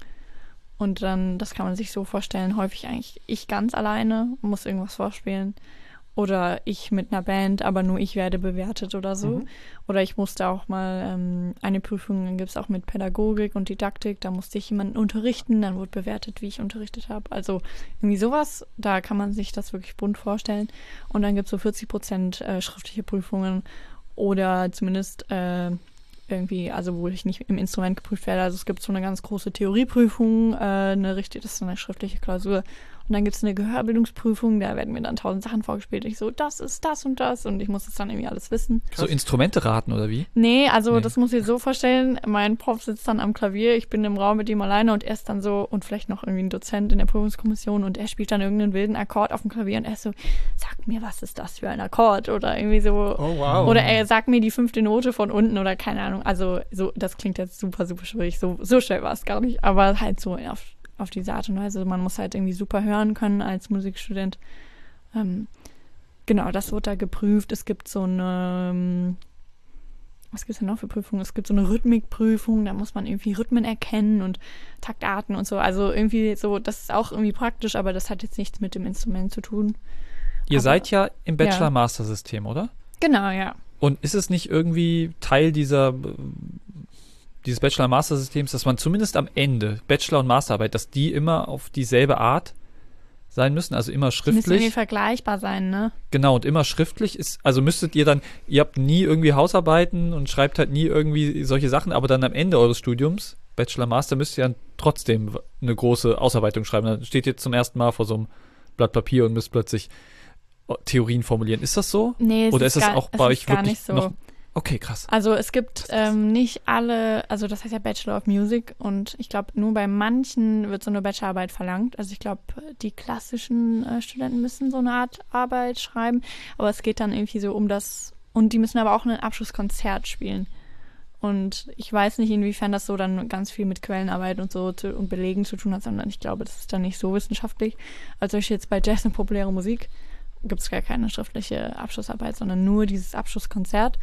Und dann, das kann man sich so vorstellen, häufig eigentlich ich ganz alleine, muss irgendwas vorspielen. Oder ich mit einer Band, aber nur ich werde bewertet oder so. Mhm. Oder ich musste auch mal ähm, eine Prüfung, dann gibt es auch mit Pädagogik und Didaktik, da musste ich jemanden unterrichten, dann wurde bewertet, wie ich unterrichtet habe. Also irgendwie sowas, da kann man sich das wirklich bunt vorstellen. Und dann gibt es so 40 Prozent äh, schriftliche Prüfungen oder zumindest äh, irgendwie, also wo ich nicht im Instrument geprüft werde. Also es gibt so eine ganz große Theorieprüfung, äh, eine richtige, das ist eine schriftliche Klausur. Und dann gibt es eine Gehörbildungsprüfung, da werden mir dann tausend Sachen vorgespielt. Ich so, das ist das und das und ich muss das dann irgendwie alles wissen. So Instrumente raten oder wie? Nee, also Nee. das muss ich so vorstellen. Mein Prof sitzt dann am Klavier, ich bin im Raum mit ihm alleine und er ist dann so, und vielleicht noch irgendwie ein Dozent in der Prüfungskommission und er spielt dann irgendeinen wilden Akkord auf dem Klavier und er ist so, sag mir, was ist das für ein Akkord? Oder irgendwie so. Oh, wow. Oder er sagt mir die fünfte Note von unten oder keine Ahnung. Also so, das klingt jetzt super, super schwierig. So, so schnell war es gar nicht. Aber halt so auf, auf diese Art und Weise. Man muss halt irgendwie super hören können als Musikstudent. Ähm, genau, das wird da geprüft. Es gibt so eine, ähm, was gibt es denn noch für Prüfungen? Es gibt so eine Rhythmikprüfung, da muss man irgendwie Rhythmen erkennen und Taktarten und so. Also irgendwie so, das ist auch irgendwie praktisch, aber das hat jetzt nichts mit dem Instrument zu tun. Ihr Aber- seid ja im. Bachelor-Master-System, oder? Genau, ja. Und ist es nicht irgendwie Teil dieser dieses Bachelor-Master-Systems, dass man zumindest am Ende Bachelor- und Masterarbeit, dass die immer auf dieselbe Art sein müssen, also immer Die müssen irgendwie schriftlich. vergleichbar sein, ne? Genau, und immer schriftlich ist, also müsstet ihr dann, ihr habt nie irgendwie Hausarbeiten und schreibt halt nie irgendwie solche Sachen, aber dann am Ende eures Studiums, Bachelor, Master, müsst ihr dann trotzdem eine große Ausarbeitung schreiben. Dann steht ihr zum ersten Mal vor so einem Blatt Papier und müsst plötzlich äh, Theorien formulieren. Ist das so? Nee, Oder ist, ist gar, auch bei euch wirklich nicht so. noch- Okay, krass. Also es gibt ähm, nicht alle, also das heißt ja Bachelor of Music und ich glaube nur bei manchen wird so eine Bachelorarbeit verlangt. Also ich glaube die klassischen äh, Studenten müssen so eine Art Arbeit schreiben, aber es geht dann irgendwie so um das und die müssen aber auch ein Abschlusskonzert spielen. Und ich weiß nicht, inwiefern das so dann ganz viel mit Quellenarbeit und so zu, und Belegen zu tun hat, sondern ich glaube, das ist dann nicht so wissenschaftlich. Also ich jetzt bei Jazz und populäre Musik gibt es gar keine schriftliche Abschlussarbeit, sondern nur dieses Abschlusskonzert.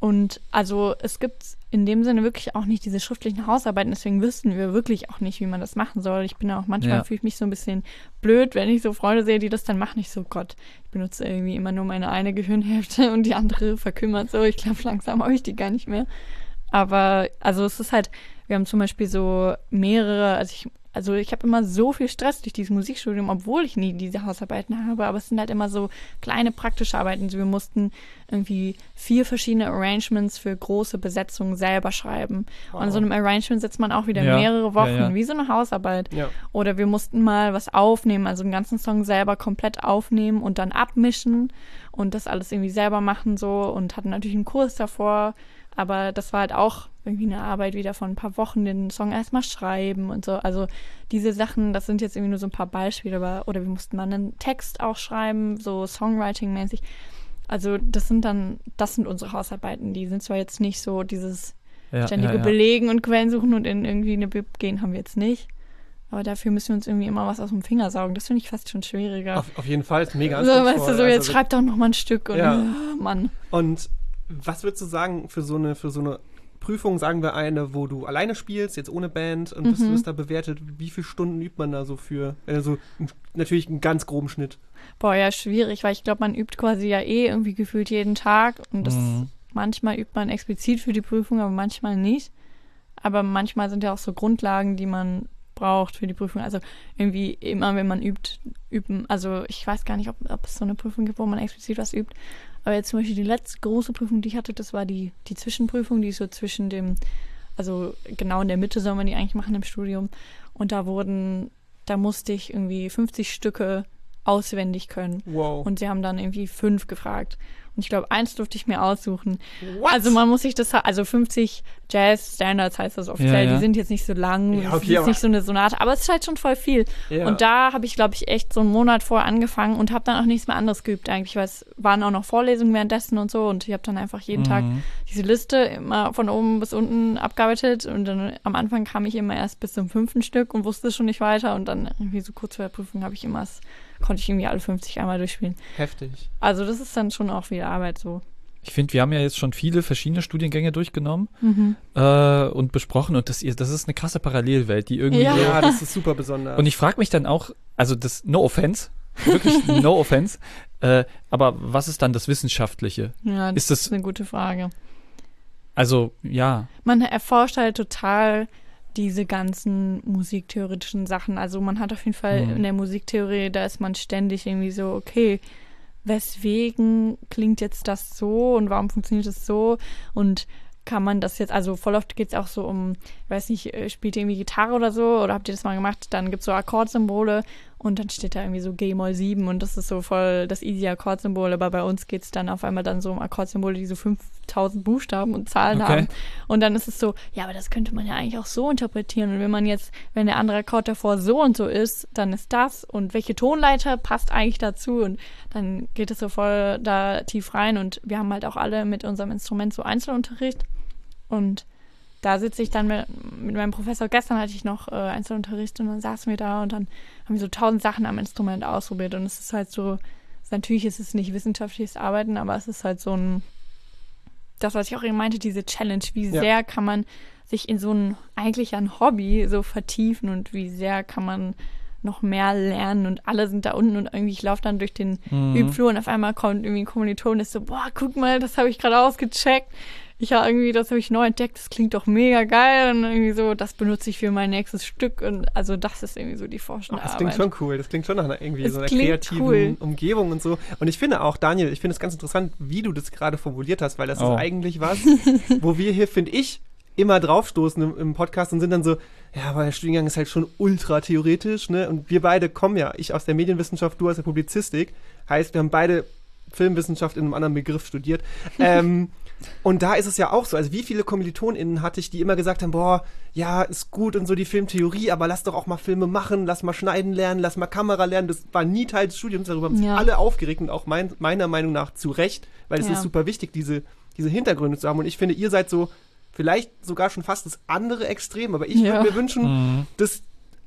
Und also es gibt in dem Sinne wirklich auch nicht diese schriftlichen Hausarbeiten, deswegen wissen wir wirklich auch nicht, wie man das machen soll. Ich bin auch manchmal Ja. fühle ich mich so ein bisschen blöd, wenn ich so Freunde sehe, die das dann machen. Ich so, Gott, ich benutze irgendwie immer nur meine eine Gehirnhälfte und die andere verkümmert so. Ich glaube, langsam habe ich die gar nicht mehr. Aber also es ist halt, wir haben zum Beispiel so mehrere, also ich, also ich habe immer so viel Stress durch dieses Musikstudium, obwohl ich nie diese Hausarbeiten habe, aber es sind halt immer so kleine praktische Arbeiten. Wir mussten irgendwie vier verschiedene Arrangements für große Besetzungen selber schreiben. Und an so einem Arrangement sitzt man auch wieder Ja, mehrere Wochen, ja, ja. wie so eine Hausarbeit. Ja. Oder wir mussten mal was aufnehmen, also einen ganzen Song selber komplett aufnehmen und dann abmischen und das alles irgendwie selber machen so und hatten natürlich einen Kurs davor. Aber das war halt auch irgendwie eine Arbeit wieder von ein paar Wochen, den Song erstmal schreiben und so. Also diese Sachen, das sind jetzt irgendwie nur so ein paar Beispiele, aber oder wir mussten mal einen Text auch schreiben, so Songwriting-mäßig. Also das sind dann, das sind unsere Hausarbeiten. Die sind zwar jetzt nicht so dieses Ja, ständige ja, ja. Belegen und Quellen suchen und in irgendwie eine Bib gehen haben wir jetzt nicht. Aber dafür müssen wir uns irgendwie immer was aus dem Finger saugen. Das finde ich fast schon schwieriger. Auf, auf jeden Fall ist mega so, weißt du, so jetzt Also, schreib doch noch mal ein Stück und Ja. ah, Mann. Und Was würdest du sagen für so eine, für so eine Prüfung, sagen wir eine, wo du alleine spielst, jetzt ohne Band und bist, Mhm. wirst da bewertet, wie viele Stunden übt man da so für? Also natürlich einen ganz groben Schnitt. Boah, ja, schwierig, weil ich glaube, man übt quasi ja eh irgendwie gefühlt jeden Tag und das Mhm. manchmal übt man explizit für die Prüfung, aber manchmal nicht. Aber manchmal sind ja auch so Grundlagen, die man braucht für die Prüfung. Also irgendwie immer, wenn man übt, üben. Also ich weiß gar nicht, ob, ob es so eine Prüfung gibt, wo man explizit was übt. Aber jetzt zum Beispiel die letzte große Prüfung, die ich hatte, das war die, die Zwischenprüfung, die ist so zwischen dem, also genau in der Mitte soll man die eigentlich machen im Studium. Und da wurden, da musste ich irgendwie 50 Stücke auswendig können. Wow. Und sie haben dann irgendwie fünf gefragt. Und ich glaube, eins durfte ich mir aussuchen. What? Also man muss sich das, also 50 Jazz Standards heißt das offiziell, Ja, ja. die sind jetzt nicht so lang, Ja, das okay, ist nicht so eine Sonate, aber es ist halt schon voll viel. ja. Und da habe ich, glaube ich, echt so einen Monat vorher angefangen und habe dann auch nichts mehr anderes geübt eigentlich, weil es waren auch noch Vorlesungen währenddessen und so und ich habe dann einfach jeden Tag Mhm. diese Liste immer von oben bis unten abgearbeitet und dann am Anfang kam ich immer erst bis zum fünften Stück und wusste schon nicht weiter und dann irgendwie so kurz vor der Prüfung habe ich immer, es- konnte ich irgendwie alle 50 einmal durchspielen. Heftig. Also das ist dann schon auch viel Arbeit so. Ich finde, wir haben ja jetzt schon viele verschiedene Studiengänge durchgenommen Mhm. äh, und besprochen und das, das ist eine krasse Parallelwelt, die irgendwie Ja. Ja, das ist super besonders. Und ich frage mich dann auch, also das, no offense, wirklich no offense, (laughs) äh, aber was ist dann das Wissenschaftliche? Ja, das Ist das- ist eine gute Frage. Also, ja, Man erforscht halt total diese ganzen musiktheoretischen Sachen. Also man hat auf jeden Fall Mhm. in der Musiktheorie, da ist man ständig irgendwie so, okay, weswegen klingt jetzt das so und warum funktioniert es so und kann man das jetzt, also voll oft geht es auch so um, ich weiß nicht, äh, spielt ihr irgendwie Gitarre oder so oder habt ihr das mal gemacht, dann gibt es so Akkordsymbole und dann steht da irgendwie so G-Moll 7 und das ist so voll das easy Akkordsymbol, aber bei uns geht es dann auf einmal dann so um Akkordsymbole, die so 5000 Buchstaben und Zahlen Okay. haben und dann ist es so, ja, aber das könnte man ja eigentlich auch so interpretieren. Und wenn man jetzt, wenn der andere Akkord davor so und so ist, dann ist das. Und welche Tonleiter passt eigentlich dazu? Und dann geht es so voll da tief rein. Und wir haben halt auch alle mit unserem Instrument so Einzelunterricht. Und da sitze ich dann mit, mit meinem Professor. Gestern hatte ich noch äh, Einzelunterricht und dann saßen wir da und dann haben wir so tausend Sachen am Instrument ausprobiert. Und es ist halt so, natürlich ist es nicht wissenschaftliches Arbeiten, aber es ist halt so ein das, was ich auch eben meinte, diese Challenge, wie Ja. sehr kann man sich in so ein eigentlich ein Hobby so vertiefen und wie sehr kann man noch mehr lernen und alle sind da unten und irgendwie ich laufe dann durch den Mhm. Übflur und auf einmal kommt irgendwie ein Kommiliton und ist so, boah, guck mal, das habe ich gerade ausgecheckt. Ich habe irgendwie, das habe ich neu entdeckt, das klingt doch mega geil und irgendwie so, das benutze ich für mein nächstes Stück und also das ist irgendwie so die forschende das klingt schon cool. Das klingt schon nach einer, irgendwie Es so einer kreativen cool. Umgebung und so. Und ich finde auch, Daniel, ich finde es ganz interessant, wie du das gerade formuliert hast, weil das Oh. ist eigentlich was, (laughs) wo wir hier, finde ich, immer draufstoßen im, im Podcast und sind dann so, ja, aber der Studiengang ist halt schon ultra theoretisch, ne? Und wir beide kommen ja, ich aus der Medienwissenschaft, du aus der Publizistik. Heißt, wir haben beide Filmwissenschaft in einem anderen Begriff studiert. (laughs) ähm, und da ist es ja auch so. Also wie viele KommilitonInnen hatte ich, die immer gesagt haben, boah, ja, ist gut und so die Filmtheorie, aber lass doch auch mal Filme machen, lass mal schneiden lernen, lass mal Kamera lernen. Das war nie Teil des Studiums, darüber haben sich Ja. alle aufgeregt und auch mein, meiner Meinung nach zu Recht, weil es Ja. ist super wichtig, diese, diese Hintergründe zu haben. Und ich finde, ihr seid so vielleicht sogar schon fast das andere Extrem, aber ich Ja. würde mir wünschen, Mhm. dass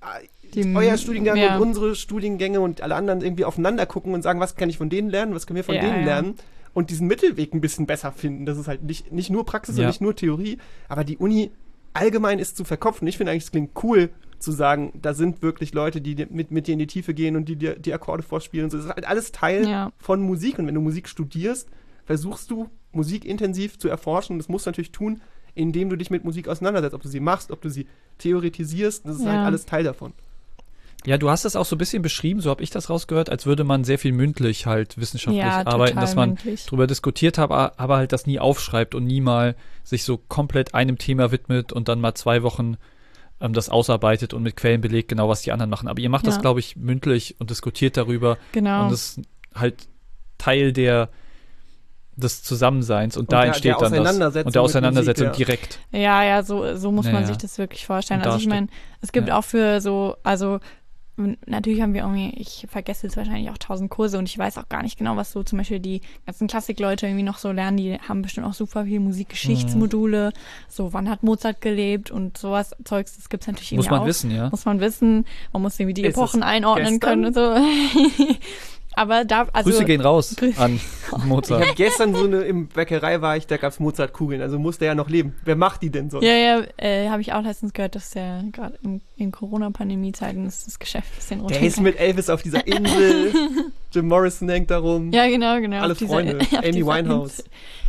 äh, Die- euer Studiengang ja. und unsere Studiengänge und alle anderen irgendwie aufeinander gucken und sagen, was kann ich von denen lernen, was können wir von Ja, denen ja. lernen und diesen Mittelweg ein bisschen besser finden. Das ist halt nicht, nicht nur Praxis Ja. und nicht nur Theorie, aber die Uni allgemein ist zu verkopfen. Ich finde eigentlich, es klingt cool zu sagen, da sind wirklich Leute, die dir- mit, mit dir in die Tiefe gehen und die dir die Akkorde vorspielen. und So. Das ist halt alles Teil Ja. von Musik und wenn du Musik studierst, versuchst du Musik intensiv zu erforschen. Das musst du natürlich tun, indem du dich mit Musik auseinandersetzt. Ob du sie machst, ob du sie theoretisierst, das ist Ja. halt alles Teil davon. Ja, du hast das auch so ein bisschen beschrieben, so habe ich das rausgehört, als würde man sehr viel mündlich halt wissenschaftlich Ja, arbeiten, dass man mündlich. drüber diskutiert hat, aber halt das nie aufschreibt und nie mal sich so komplett einem Thema widmet und dann mal zwei Wochen ähm, das ausarbeitet und mit Quellen belegt, genau was die anderen machen. Aber ihr macht das, Ja. glaube ich, mündlich und diskutiert darüber Genau. und das ist halt Teil der des Zusammenseins und, Und da der- entsteht der dann das Auseinandersetzung und der Auseinandersetzung Musik, ja. direkt. Ja, ja, so, so muss Ja, man ja. sich das wirklich vorstellen. Und Also ich meine, es gibt ja. auch für so, also m- natürlich haben wir irgendwie, ich vergesse jetzt wahrscheinlich auch tausend Kurse und ich weiß auch gar nicht genau, was so zum Beispiel die ganzen Klassikleute irgendwie noch so lernen. Die haben bestimmt auch super viel Musikgeschichtsmodule. So, wann hat Mozart gelebt und sowas Zeugs, das gibt's natürlich Muss irgendwie man auch. wissen, ja. Muss man wissen. Man muss irgendwie die Ist Epochen einordnen gestern? können und so. (laughs) Aber da, also. Grüße gehen raus an (laughs) Ich Mozart. habe gestern so eine, im Bäckerei war ich, da gab's Mozartkugeln, also muss der ja noch leben. Wer macht die denn sonst? Ja, ja, äh, habe ich auch letztens gehört, dass der gerade in, in Corona-Pandemie-Zeiten ist das Geschäft ein bisschen Der ist mit Elvis auf dieser Insel, (laughs) Jim Morrison hängt da rum. Ja, genau, genau. Alle auf dieser- Freunde. (laughs) auf Amy dieser Winehouse. Insel.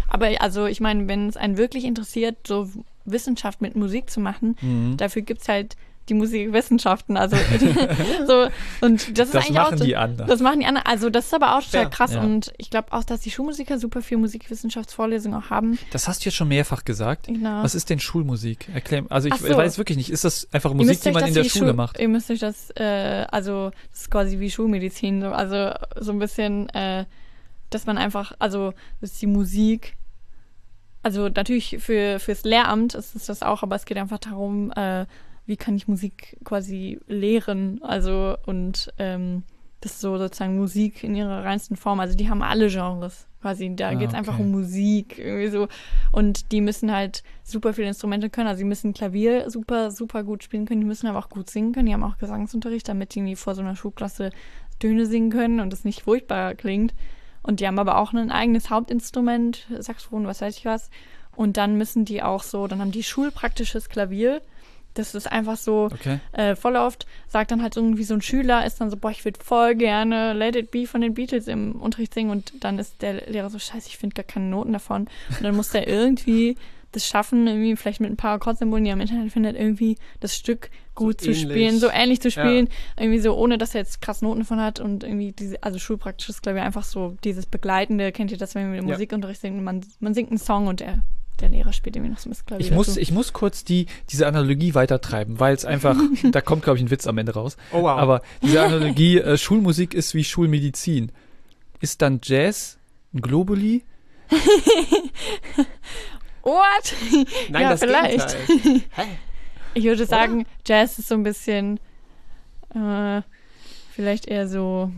Aber also, ich meine, wenn es einen wirklich interessiert, so Wissenschaft mit Musik zu machen, Mhm. dafür gibt's halt die Musikwissenschaften. Also, (laughs) so, und das ist Das eigentlich auch machen so, die anderen. Das machen die anderen. Also, das ist aber auch total Ja. krass. Ja. Und ich glaube auch, dass die Schulmusiker super viel Musikwissenschaftsvorlesungen auch haben. Das hast du jetzt schon mehrfach gesagt. Genau. Was ist denn Schulmusik? Erklär, also ich so. weiß wirklich nicht. Ist das einfach Musik, die man in der Schule Schul- macht? Ihr müsst euch das, äh, also das ist quasi wie Schulmedizin, so, also so ein bisschen, äh, dass man einfach, also das ist die Musik, also natürlich für fürs Lehramt ist es das auch, aber es geht einfach darum, äh, wie kann ich Musik quasi lehren, also und ähm, das ist so sozusagen Musik in ihrer reinsten Form, also die haben alle Genres. Quasi, da Ah, geht's einfach okay. um Musik, irgendwie so. Und die müssen halt super viele Instrumente können. Also, die müssen Klavier super, super gut spielen können. Die müssen aber auch gut singen können. Die haben auch Gesangsunterricht, damit die vor so einer Schulklasse Töne singen können und es nicht furchtbar klingt. Und die haben aber auch ein eigenes Hauptinstrument, Saxophon, was weiß ich was. Und dann müssen die auch so, dann haben die schulpraktisches Klavier. Das ist einfach so, Okay. äh, voll oft sagt dann halt irgendwie so ein Schüler, ist dann so, boah, ich würde voll gerne Let It Be von den Beatles im Unterricht singen und dann ist der Lehrer so, scheiße, ich finde gar keine Noten davon. Und dann muss der irgendwie das schaffen, irgendwie vielleicht mit ein paar Akkordsymbolen, die er im Internet findet, irgendwie das Stück gut zu ähnlich. spielen, so ähnlich zu Ja. spielen, irgendwie so, ohne dass er jetzt krass Noten davon hat und irgendwie diese, also schulpraktisches Klavier, einfach so dieses Begleitende, kennt ihr das, wenn wir im Ja. Musikunterricht singen, man, man singt einen Song und der, der Lehrer spielt irgendwie noch so ein bisschen Klavier Ich muss, dazu. ich muss kurz die, diese Analogie weitertreiben, weil es einfach, (laughs) da kommt, glaube ich, ein Witz am Ende raus. Oh wow. Aber diese (laughs) Analogie, äh, Schulmusik ist wie Schulmedizin. Ist dann Jazz ein Globuli? (laughs) What? Nein, ja, das vielleicht. Ich würde sagen, Jazz ist so ein bisschen äh, vielleicht eher so.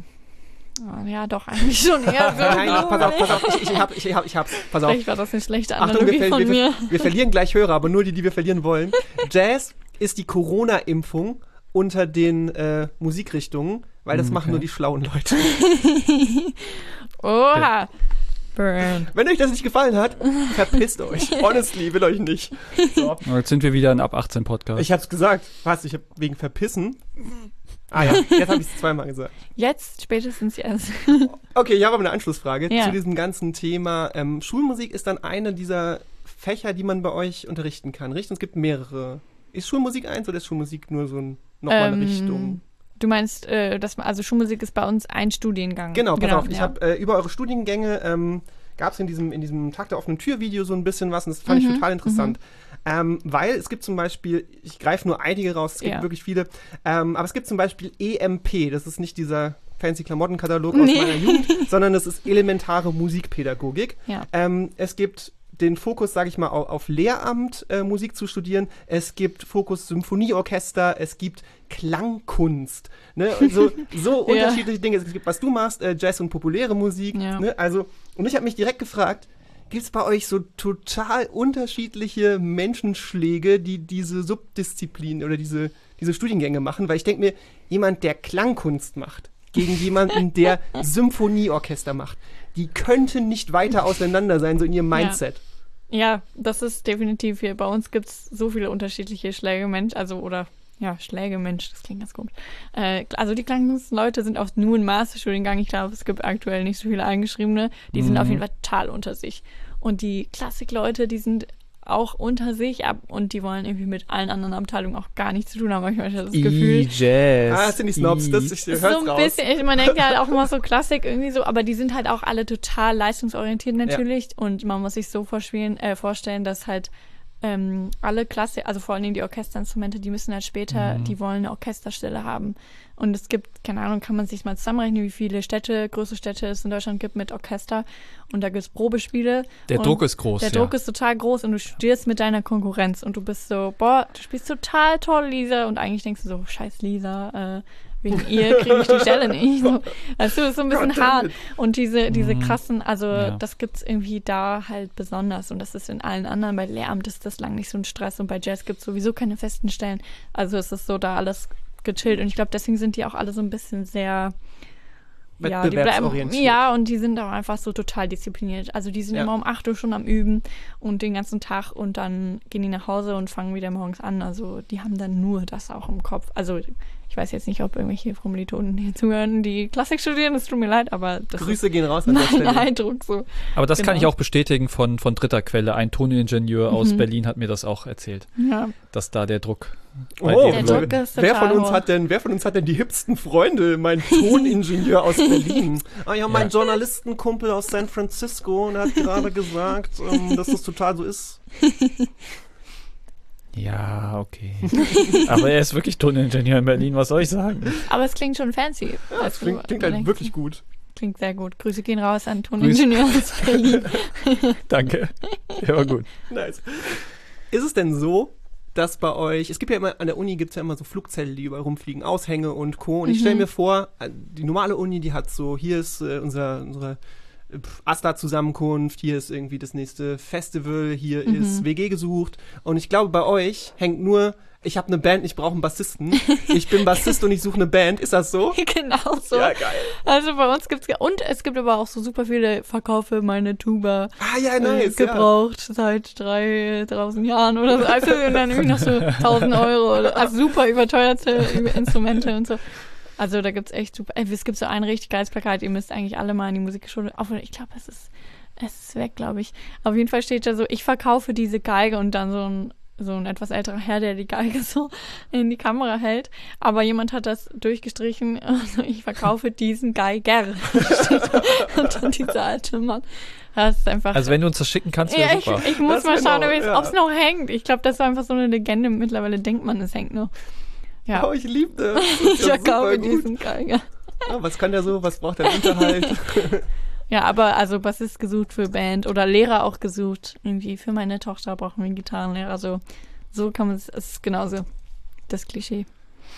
Ah, ja, doch, eigentlich schon eher (laughs) so. Nein, pass auf, pass auf, ich, ich, hab, ich, hab, ich hab's. Pass auf. Vielleicht war das eine schlechte Achtung, wir, Analogie von wir, mir. ver wir verlieren gleich Hörer, aber nur die, die wir verlieren wollen. Jazz ist die Corona-Impfung unter den äh, Musikrichtungen, weil das Hm, machen okay. nur die schlauen Leute. (laughs) Oha. Burn. Wenn euch das nicht gefallen hat, verpisst euch. (laughs) Honestly, will euch nicht. So. Jetzt sind wir wieder ein Ab 18 Podcast. Ich hab's gesagt. Was? Ich hab wegen Verpissen? Ah ja, jetzt habe ich es zweimal gesagt. Jetzt, spätestens jetzt. (laughs) Okay, ich habe aber eine Anschlussfrage Ja. zu diesem ganzen Thema. Ähm, Schulmusik ist dann eine dieser Fächer, die man bei euch unterrichten kann, richtig? Es gibt mehrere. Ist Schulmusik eins oder ist Schulmusik nur so ein, nochmal eine Ähm, Richtung? Du meinst, äh, dass man, also Schulmusik ist bei uns ein Studiengang. Genau, pass auf. Ich ja. habe äh, über eure Studiengänge ähm, gab es in diesem, in diesem Tag der offenen Tür-Video so ein bisschen was und das fand ich Mhm, total interessant. Ähm, weil es gibt zum Beispiel, ich greife nur einige raus, es gibt Ja. wirklich viele, ähm, aber es gibt zum Beispiel EMP, das ist nicht dieser fancy Klamottenkatalog aus Nee. meiner Jugend, (laughs) sondern das ist elementare Musikpädagogik. Ja. Ähm, es gibt den Fokus, sage ich mal, auf, auf Lehramt äh, Musik zu studieren. Es gibt Fokus Symphonieorchester, es gibt Klangkunst. Ne? So, (laughs) so Ja. unterschiedliche Dinge. Es gibt, was du machst, äh, Jazz und populäre Musik. Ja. Ne? Also, und ich habe mich direkt gefragt, gibt es bei euch so total unterschiedliche Menschenschläge, die diese Subdisziplin oder diese, diese Studiengänge machen? Weil ich denke mir, jemand, der Klangkunst macht, gegen jemanden, der (laughs) Symphonieorchester macht, die könnten nicht weiter auseinander sein, so in ihrem Mindset. Ja, das ist definitiv hier. Bei uns gibt es so viele unterschiedliche Schläge Mensch, also oder ja, Schläge Mensch, das klingt ganz komisch. Äh, also die Leute sind auf nur ein Masterstudiengang. Ich glaube, es gibt aktuell nicht so viele eingeschriebene. Die sind auf jeden Fall total unter sich. Und die Klassikleute, die sind auch unter sich ab und die wollen irgendwie mit allen anderen Abteilungen auch gar nichts zu tun haben. Habe ich das Gefühl. Jazz. Ah, das sind die Snobs, das ich ist hör's so ein raus. bisschen, ich, man denkt ja halt auch immer so (laughs) Klassik irgendwie so, aber die sind halt auch alle total leistungsorientiert natürlich und man muss sich so vorstellen, äh, vorstellen dass halt ähm, alle Klasse, also vor allen Dingen die Orchesterinstrumente, die müssen halt später, Mhm. die wollen eine Orchesterstelle haben. Und es gibt, keine Ahnung, kann man sich mal zusammenrechnen, wie viele Städte, größere Städte es in Deutschland gibt mit Orchester. Und da gibt es Probespiele. Der Druck ist groß. Der ja. Druck ist total groß und du studierst mit deiner Konkurrenz und du bist so, boah, du spielst total toll, Lisa. Und eigentlich denkst du so, scheiß Lisa, äh, wegen (laughs) ihr kriege ich die Stelle nicht. So, weißt du, ist so ein bisschen hart. Und diese, diese krassen, also Ja. das gibt's irgendwie da halt besonders. Und das ist in allen anderen, bei Lehramt ist das lang nicht so ein Stress und bei Jazz gibt's sowieso keine festen Stellen. Also es ist so da alles gechillt. Und ich glaube, deswegen sind die auch alle so ein bisschen sehr ja, bleiben, ja, und die sind auch einfach so total diszipliniert. Also die sind Ja. immer um 8 Uhr schon am Üben und den ganzen Tag und dann gehen die nach Hause und fangen wieder morgens an. Also die haben dann nur das auch im Kopf. Also ich weiß jetzt nicht, ob irgendwelche Kommilitonen hier (laughs) zuhören, die Klassik studieren, es tut mir leid, aber das Grüße ist gehen raus an (laughs) der mein Stelle. Eindruck so. Aber das kann Genau. ich auch bestätigen von, von dritter Quelle. Ein Toningenieur aus Mhm. Berlin hat mir das auch erzählt, Ja. dass da der Druck Oh, wer von uns hat denn, wer von uns hat denn die hipsten Freunde? Mein (laughs) Toningenieur aus Berlin. Ah ja, mein Ja. Journalistenkumpel aus San Francisco und er hat gerade gesagt, ähm, dass das total so ist. (laughs) Ja, okay. Aber er ist wirklich Toningenieur in Berlin, was soll ich sagen? Aber es klingt schon fancy. Das Also, klingt, klingt halt wirklich gut. Klingt sehr gut. Grüße gehen raus an Toningenieur aus (laughs) Berlin. Danke. Der war gut. Nice. Ist es denn so, dass bei euch, es gibt ja immer, an der Uni gibt es ja immer so Flugzellen, die überall rumfliegen, Aushänge und Co. Und ich stelle Mhm. mir vor, äh, die normale Uni, die hat so, hier ist äh, unser, unsere äh, Asta-Zusammenkunft, hier ist irgendwie das nächste Festival, hier Mhm. ist WG gesucht. Und ich glaube, bei euch hängt nur, ich habe eine Band, ich brauche einen Bassisten. Ich bin Bassist und ich suche eine Band. Ist das so? (laughs) genau so. Ja, geil. Also bei uns gibt's und es gibt aber auch so super viele Verkaufe meine Tuba Ah, ja, äh, nice. ja. gebraucht seit 3000 Jahren oder so. Also und dann irgendwie noch so (laughs) 1000 Euro. Oder, also super überteuerte Instrumente und so. Also da gibt's echt super. Ey, es gibt so ein richtig geiles Plakat. Ihr müsst eigentlich alle mal in die Musikschule. Auch ich glaube, es ist es ist weg, glaube ich. Auf jeden Fall steht da so, ich verkaufe diese Geige und dann so ein so ein etwas älterer Herr, der die Geige so in die Kamera hält. Aber jemand hat das durchgestrichen. (laughs) Also ich verkaufe diesen Geiger. (laughs) Und dann dieser alte Mann. Das ist einfach. Also wenn du uns das schicken kannst, wäre ja, ich, super. ich muss Das mal genau, schauen, ja. ob es noch hängt. Ich glaube, das ist einfach so eine Legende. Mittlerweile denkt man, es hängt noch. Ja, Oh, ich liebe das. (laughs) das. ich verkaufe diesen Geiger. Ja, was kann der so? Was braucht der Unterhalt? Ja, aber also Bassist gesucht für Band oder Lehrer auch gesucht. Irgendwie für meine Tochter brauchen wir einen Gitarrenlehrer. So, so kann man es, es ist genauso das Klischee.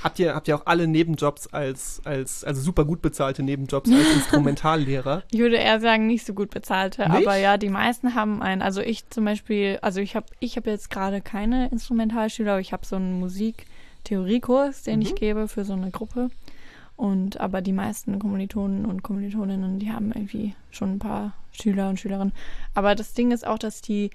Habt ihr, habt ihr auch alle Nebenjobs als, als, also super gut bezahlte Nebenjobs als (laughs) Instrumentallehrer? Ich würde eher sagen, nicht so gut bezahlte, Nicht? aber ja, die meisten haben einen. Also ich zum Beispiel, also ich habe ich hab jetzt gerade keine Instrumentalschüler, aber ich habe so einen Musiktheoriekurs, den ich Mhm. gebe für so eine Gruppe. Und aber die meisten Kommilitonen und Kommilitoninnen, die haben irgendwie schon ein paar Schüler und Schülerinnen. Aber das Ding ist auch, dass die,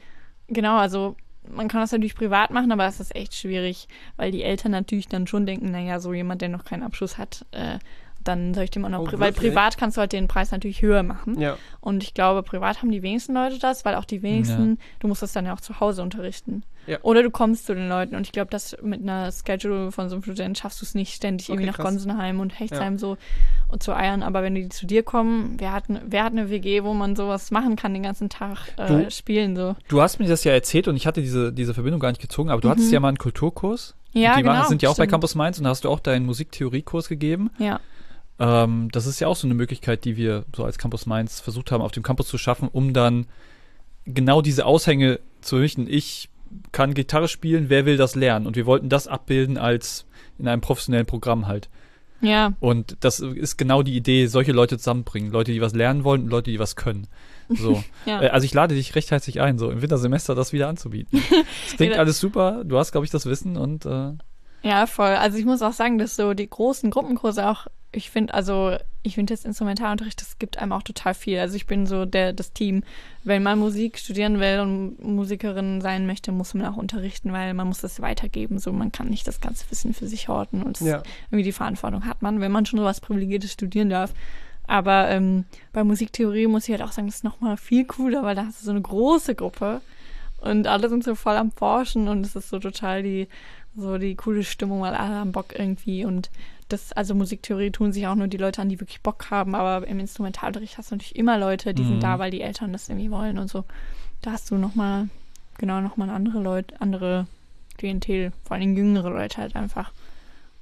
genau, also man kann das natürlich privat machen, aber es ist echt schwierig, weil die Eltern natürlich dann schon denken, naja, so jemand, der noch keinen Abschluss hat, äh, dann soll ich dem auch noch, Oh, pri weil privat kannst du halt den Preis natürlich höher machen. Ja. Und ich glaube, privat haben die wenigsten Leute das, weil auch die wenigsten, du musst das dann ja auch zu Hause unterrichten. Ja. Oder du kommst zu den Leuten. Und ich glaube, dass mit einer Schedule von so einem Studenten schaffst du es nicht, ständig Okay, irgendwie nach krass. Gonsenheim und Hechtsheim so und zu eiern. Aber wenn die zu dir kommen, wer hat, ne- wer hat eine WG, wo man sowas machen kann, den ganzen Tag äh, Du- spielen so. Du hast mir das ja erzählt und ich hatte diese, diese Verbindung gar nicht gezogen, aber du hattest ja mal einen Kulturkurs. Ja, die genau. waren, sind ja auch bei stimmt. Campus Mainz und da hast du auch deinen Musiktheoriekurs gegeben. Ja. Ähm, das ist ja auch so eine Möglichkeit, die wir so als Campus Mainz versucht haben, auf dem Campus zu schaffen, um dann genau diese Aushänge zu richten. Ich kann Gitarre spielen, wer will das lernen? Und wir wollten das abbilden als in einem professionellen Programm halt. Ja, Und das ist genau die Idee, solche Leute zusammenbringen. Leute, die was lernen wollen und Leute, die was können. So. (laughs) ja. Äh, Also ich lade dich recht herzlich ein, so im Wintersemester das wieder anzubieten. Es klingt (laughs) Ja. alles super, du hast, glaube ich, das Wissen und äh, Ja, voll. Also ich muss auch sagen, dass so die großen Gruppenkurse auch, ich finde, also ich finde das Instrumentalunterricht, das gibt einem auch total viel. Also ich bin so der, das Team. Wenn man Musik studieren will und Musikerin sein möchte, muss man auch unterrichten, weil man muss das weitergeben. So, man kann nicht das ganze Wissen für sich horten und Ja. irgendwie die Verantwortung hat man, wenn man schon so was Privilegiertes studieren darf. Aber ähm, bei Musiktheorie muss ich halt auch sagen, das ist nochmal viel cooler, weil da hast du so eine große Gruppe und alle sind so voll am Forschen und es ist so total die, so die coole Stimmung, weil alle haben Bock irgendwie und das, also Musiktheorie tun sich auch nur die Leute an, die wirklich Bock haben, aber im Instrumentalunterricht hast du natürlich immer Leute, die Mhm. sind da, weil die Eltern das irgendwie wollen und so. Da hast du nochmal, genau, nochmal andere Leute, andere Klientel, vor allem jüngere Leute halt einfach.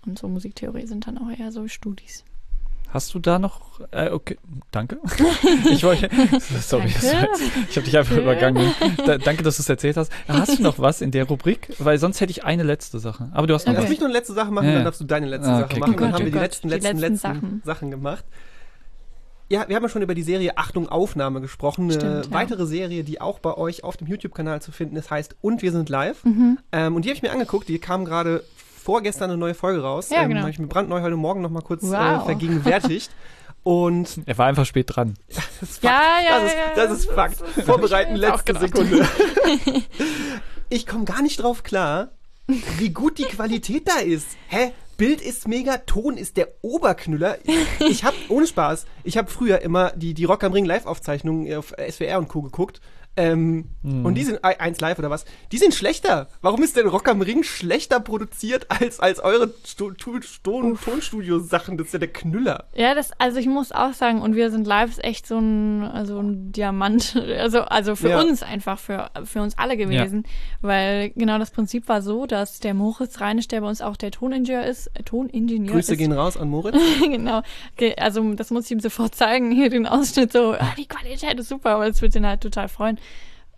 Und so Musiktheorie sind dann auch eher so Studis. Hast du da noch äh, okay, danke. (laughs) ich wollte sorry, Danke. ich habe dich einfach übergangen. Da, danke, dass du es erzählt hast. Hast du noch was in der Rubrik? Weil sonst hätte ich eine letzte Sache. Aber du hast noch Okay. Lass mich nur eine letzte Sache machen, Ja, dann darfst du deine letzte Ah, Sache okay, machen. Dann Oh haben wir die oh letzten, die letzten, letzten letzten Sachen. Sachen. gemacht. Ja, wir haben ja schon über die Serie Achtung Aufnahme gesprochen. Eine Stimmt, ja. weitere Serie, die auch bei euch auf dem YouTube-Kanal zu finden ist, heißt Und wir sind live. Mhm. Ähm, und die habe ich mir angeguckt, die kam gerade vorgestern eine neue Folge raus. Ja, ähm, genau. Habe ich mir brandneu heute Morgen noch mal kurz äh, Wow. vergegenwärtigt. (laughs) Und Er war einfach spät dran. (laughs) das ist Fakt. Ja, ja, das ist, ja. das ist Fakt. Vorbereiten, letzte. Sekunde. (laughs) ich komme gar nicht drauf klar, wie gut die Qualität da ist. Hä? Bild ist mega, Ton ist der Oberknüller. Ich habe, ohne Spaß, ich habe früher immer die, die Rock am Ring Live-Aufzeichnungen auf SWR und Co. geguckt. Ähm, Und die sind, eins live oder was, die sind schlechter. Warum ist denn Rock am Ring schlechter produziert als, als eure Sto Tonstudio-Sachen? Das ist ja der Knüller. Ja, das, also ich muss auch sagen, und wir sind live ist echt so ein, also ein Diamant, (laughs) also, also für Ja. uns einfach, für, für uns alle gewesen. Weil genau das Prinzip war so, dass der Moritz Reinisch, der bei uns auch der Toningenieur ist, äh, Toningenieur Grüße ist, gehen raus an Moritz. (laughs) genau. Ge- Also das muss ich ihm sofort (laughs) zeigen, hier den Ausschnitt so, ah, die Qualität ist super, aber es wird ihn halt total freuen.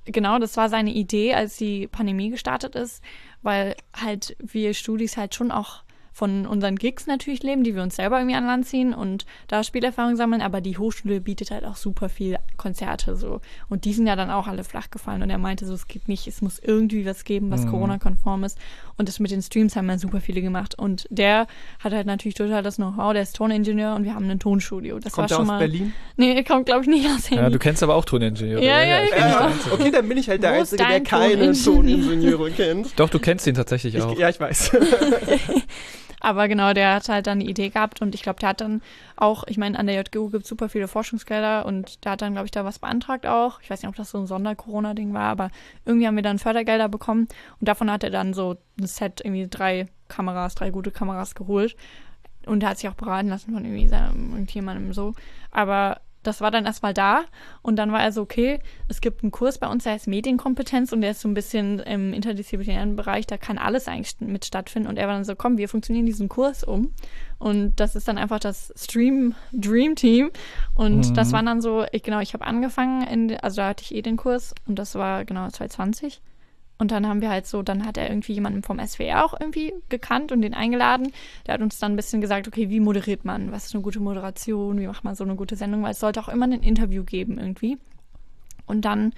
Genau, das war seine Idee, als die Pandemie gestartet ist, weil halt wir Studis halt schon auch von unseren Gigs natürlich leben, die wir uns selber irgendwie an Land ziehen und da Spielerfahrung sammeln, aber die Hochschule bietet halt auch super viel Konzerte so und die sind ja dann auch alle flach gefallen und er meinte so, es geht nicht, es muss irgendwie was geben, was Corona-konform ist und das mit den Streams haben ja super viele gemacht und der hat halt natürlich total das Know-how, der ist Toningenieur und wir haben ein Tonstudio. Das Kommt war er schon aus mal. Berlin? Nee, er kommt glaube ich nicht aus Ja, Berlin. du kennst aber auch Toningenieure. Ja, ja, ja, kenn genau. Okay, dann bin ich halt der Wo Einzige, der keine Toningenieur? Toningenieure kennt. Doch, du kennst ihn tatsächlich auch. Ich, ja, ich weiß. (laughs) (laughs) Aber genau, der hat halt dann eine Idee gehabt und ich glaube, der hat dann auch, ich meine, an der JGU gibt es super viele Forschungsgelder und der hat dann, glaube ich, da was beantragt auch. Ich weiß nicht, ob das so ein Sonder-Corona-Ding war, aber irgendwie haben wir dann Fördergelder bekommen und davon hat er dann so ein Set, irgendwie drei Kameras, drei gute Kameras geholt. Und er hat sich auch beraten lassen von irgendwie seinem, irgendjemandem so. Aber das war dann erstmal da. Und dann war er so, okay, es gibt einen Kurs bei uns, der heißt Medienkompetenz und der ist so ein bisschen im interdisziplinären Bereich, da kann alles eigentlich mit stattfinden. Und er war dann so, komm, wir funktionieren diesen Kurs um. Und das ist dann einfach das Stream Dream Team. Und Mhm. das war dann so, ich, genau, ich habe angefangen, in, also da hatte ich eh den Kurs und das war genau 2020 und dann haben wir halt so, dann hat er irgendwie jemanden vom SWR auch irgendwie gekannt und den eingeladen. Der hat uns dann ein bisschen gesagt, okay, wie moderiert man? Was ist eine gute Moderation? Wie macht man so eine gute Sendung? Weil es sollte auch immer ein Interview geben irgendwie. Und dann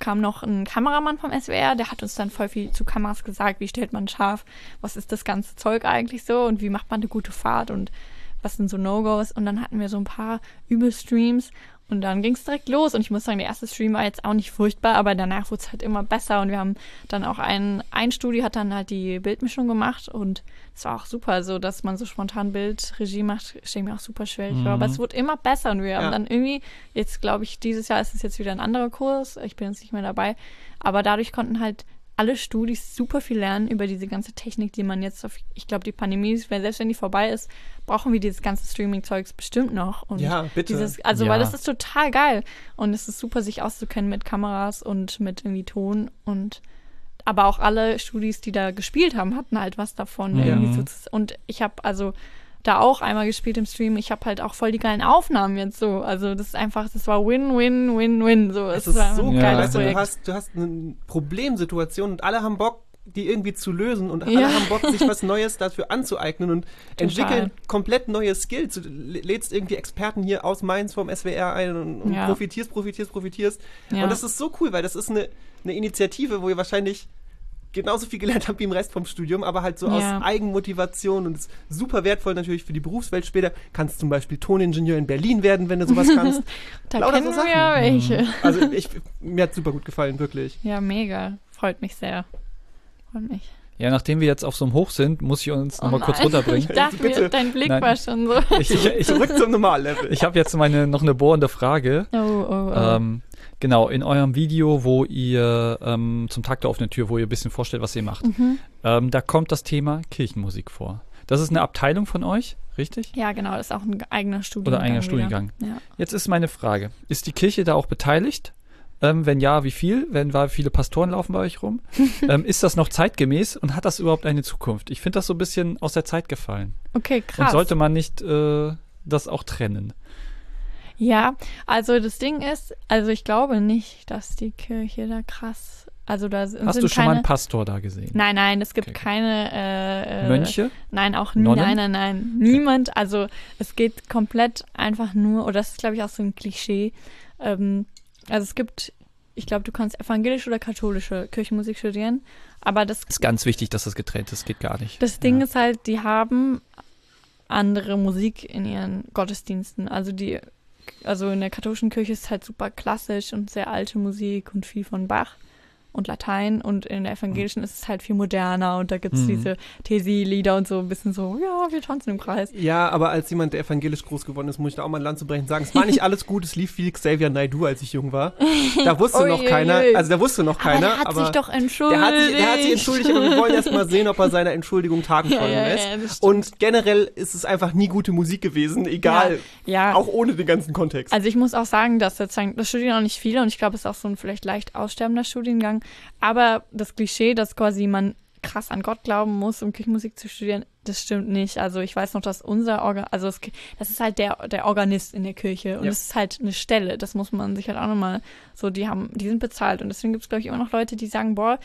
kam noch ein Kameramann vom SWR, der hat uns dann voll viel zu Kameras gesagt, wie stellt man scharf, was ist das ganze Zeug eigentlich so und wie macht man eine gute Fahrt und was sind so No-Gos. Und dann hatten wir so ein paar Übelstreams und dann ging es direkt los. Und ich muss sagen, der erste Stream war jetzt auch nicht furchtbar, aber danach wurde es halt immer besser. Und wir haben dann auch ein, ein Studio hat dann halt die Bildmischung gemacht und es war auch super, so dass man so spontan Bildregie macht, stelle mir auch super schwierig vor. Aber es wurde immer besser und wir Ja. haben dann irgendwie, jetzt glaube ich, dieses Jahr ist es jetzt wieder ein anderer Kurs, ich bin jetzt nicht mehr dabei, aber dadurch konnten halt alle Studis super viel lernen über diese ganze Technik, die man jetzt auf, ich glaube, die Pandemie, weil selbst wenn die vorbei ist, brauchen wir dieses ganze Streaming-Zeugs bestimmt noch. Und Ja, bitte. Dieses, also, Ja. weil das ist total geil. Und es ist super, sich auszukennen mit Kameras und mit irgendwie Ton und aber auch alle Studis, die da gespielt haben, hatten halt was davon. Ja. Irgendwie so, und ich habe also da auch einmal gespielt im Stream. Ich habe halt auch voll die geilen Aufnahmen jetzt so. Also das ist einfach, das war Win, Win, Win, Win. So, Es es ist so ein Ja. geil. geiles Weißt du, du hast, du hast eine Problemsituation und alle haben Bock, die irgendwie zu lösen und Ja. alle haben Bock, sich was Neues dafür anzueignen und (laughs) entwickeln komplett neue Skills. Du lä- lädst irgendwie Experten hier aus Mainz vom SWR ein und, und Ja. profitierst, profitierst, profitierst. Ja. Und das ist so cool, weil das ist eine, eine Initiative, wo ihr wahrscheinlich genauso viel gelernt habt wie im Rest vom Studium, aber halt so Ja. aus Eigenmotivation und ist super wertvoll natürlich für die Berufswelt später. Kannst zum Beispiel Toningenieur in Berlin werden, wenn du sowas (laughs) kannst. Da Lauter kennen so wir Sachen. ja welche. Also ich, mir hat super gut gefallen, wirklich. Ja, mega. Freut mich sehr. Freut mich. Ja, nachdem wir jetzt auf so einem Hoch sind, muss ich uns nochmal kurz Oh runterbringen. (laughs) Ich dachte, Bitte. dein Blick Nein. war schon so. Ich, ich, ich, Zurück zum Normallevel. ich habe jetzt meine, noch eine bohrende Frage. Oh, oh, oh. Ähm, genau, in eurem Video, wo ihr ähm, zum Tag der offenen Tür, wo ihr ein bisschen vorstellt, was ihr macht, Mhm. ähm, da kommt das Thema Kirchenmusik vor. Das ist eine Abteilung von euch, richtig? Ja, genau, das ist auch ein eigener Studiengang. Oder eigener wieder. Studiengang. Ja. Jetzt ist meine Frage: Ist die Kirche da auch beteiligt? Ähm, wenn ja, wie viel? Wenn war, viele Pastoren laufen bei euch rum? (laughs) ähm, ist das noch zeitgemäß und hat das überhaupt eine Zukunft? Ich finde das so ein bisschen aus der Zeit gefallen. Okay, krass. Und sollte man nicht äh, das auch trennen? Ja, also das Ding ist, also ich glaube nicht, dass die Kirche da krass, also da sind Hast du schon mal keine, einen Pastor da gesehen? Nein, nein, es gibt Okay. keine äh, äh, Mönche? Nein, auch nie, Nonnen? nein, nein, nein, niemand. Also es geht komplett einfach nur, oder das ist glaube ich auch so ein Klischee. Ähm, also es gibt, ich glaube, du kannst evangelische oder katholische Kirchenmusik studieren, aber das Ist ganz wichtig, dass das getrennt ist, geht gar nicht. Das Ding ja. ist halt, die haben andere Musik in ihren Gottesdiensten. Also die, also in der katholischen Kirche ist halt super klassisch und sehr alte Musik und viel von Bach und Latein und in der evangelischen ist es halt viel moderner und da gibt es Mhm. diese Tesi-Lieder und so ein bisschen so, ja, wir tanzen im Kreis. Ja, aber als jemand, der evangelisch groß geworden ist, muss ich da auch mal ein Land zu brechen sagen, es war nicht (laughs) alles gut, es lief wie Xavier Naidoo, als ich jung war. (laughs) Da wusste noch keiner, also da wusste noch aber keiner, der hat aber sich doch entschuldigt. der hat sich, der hat sich entschuldigt, aber wir wollen erst mal sehen, ob er seine Entschuldigung Taten ja, folgen ja, lässt. ja. Und generell ist es einfach nie gute Musik gewesen, egal, ja, auch ohne den ganzen Kontext. Also ich muss auch sagen, dass sozusagen, das studieren auch nicht viele und ich glaube, es ist auch so ein vielleicht leicht aussterbender Studiengang. Aber das Klischee, dass quasi man krass an Gott glauben muss, um Kirchenmusik zu studieren, das stimmt nicht. Also ich weiß noch, dass unser Organ, also es, das ist halt der, der Organist in der Kirche und Ja. das ist halt eine Stelle. Das muss man sich halt auch nochmal so, die haben, die sind bezahlt und deswegen gibt es, glaube ich, immer noch Leute, die sagen, boah,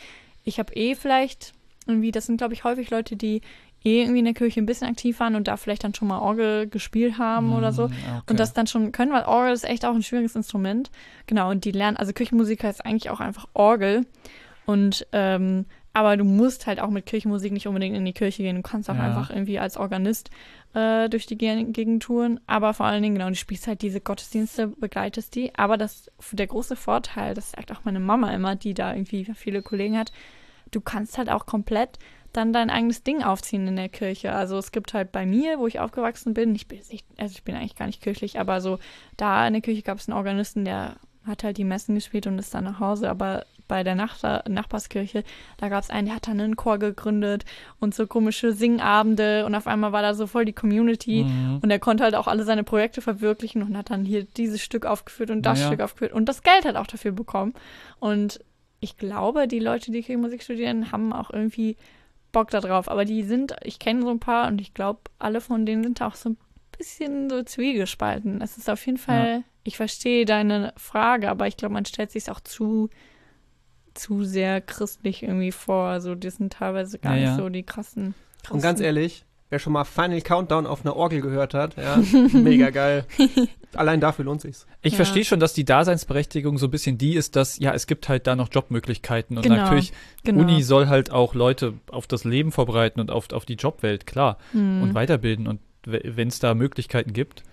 ich habe eh vielleicht irgendwie, das sind, glaube ich, häufig Leute, die eh irgendwie in der Kirche ein bisschen aktiv waren und da vielleicht dann schon mal Orgel gespielt haben oder so. Mm, okay. Und das dann schon können, weil Orgel ist echt auch ein schwieriges Instrument. Genau, und die lernen, also Kirchenmusik heißt eigentlich auch einfach Orgel. Und, ähm, aber du musst halt auch mit Kirchenmusik nicht unbedingt in die Kirche gehen. Du kannst auch Ja. einfach irgendwie als Organist äh, durch die Ge- Gegend touren. Aber vor allen Dingen, genau, du spielst halt diese Gottesdienste, begleitest die. Aber das, der große Vorteil, das sagt auch meine Mama immer, die da irgendwie viele Kollegen hat, du kannst halt auch komplett dann dein eigenes Ding aufziehen in der Kirche. Also es gibt halt bei mir, wo ich aufgewachsen bin, ich bin, nicht, also ich bin eigentlich gar nicht kirchlich, aber so da in der Kirche gab es einen Organisten, der hat halt die Messen gespielt und ist dann nach Hause. Aber bei der Nachbar Nachbarskirche, da gab es einen, der hat dann einen Chor gegründet und so komische Singabende und auf einmal war da so voll die Community Mhm. und er konnte halt auch alle seine Projekte verwirklichen und hat dann hier dieses Stück aufgeführt und das Naja. Stück aufgeführt und das Geld hat auch dafür bekommen. Und ich glaube, die Leute, die Kirchenmusik studieren, haben auch irgendwie Bock da drauf. Aber die sind, ich kenne so ein paar und ich glaube, alle von denen sind auch so ein bisschen so zwiegespalten. Es ist auf jeden Fall, ich verstehe deine Frage, aber ich glaube, man stellt sich auch zu, zu sehr christlich irgendwie vor. Also die sind teilweise gar Ja, nicht ja. so die krassen. Und ganz ehrlich, wer schon mal Final Countdown auf einer Orgel gehört hat, ja, (laughs) mega geil. (laughs) Allein dafür lohnt sich's. Ich Ja. verstehe schon, dass die Daseinsberechtigung so ein bisschen die ist, dass, ja, es gibt halt da noch Jobmöglichkeiten und Genau, natürlich, Genau. Uni soll halt auch Leute auf das Leben vorbereiten und auf, auf die Jobwelt, klar, Mhm. und weiterbilden und wenn es da Möglichkeiten gibt.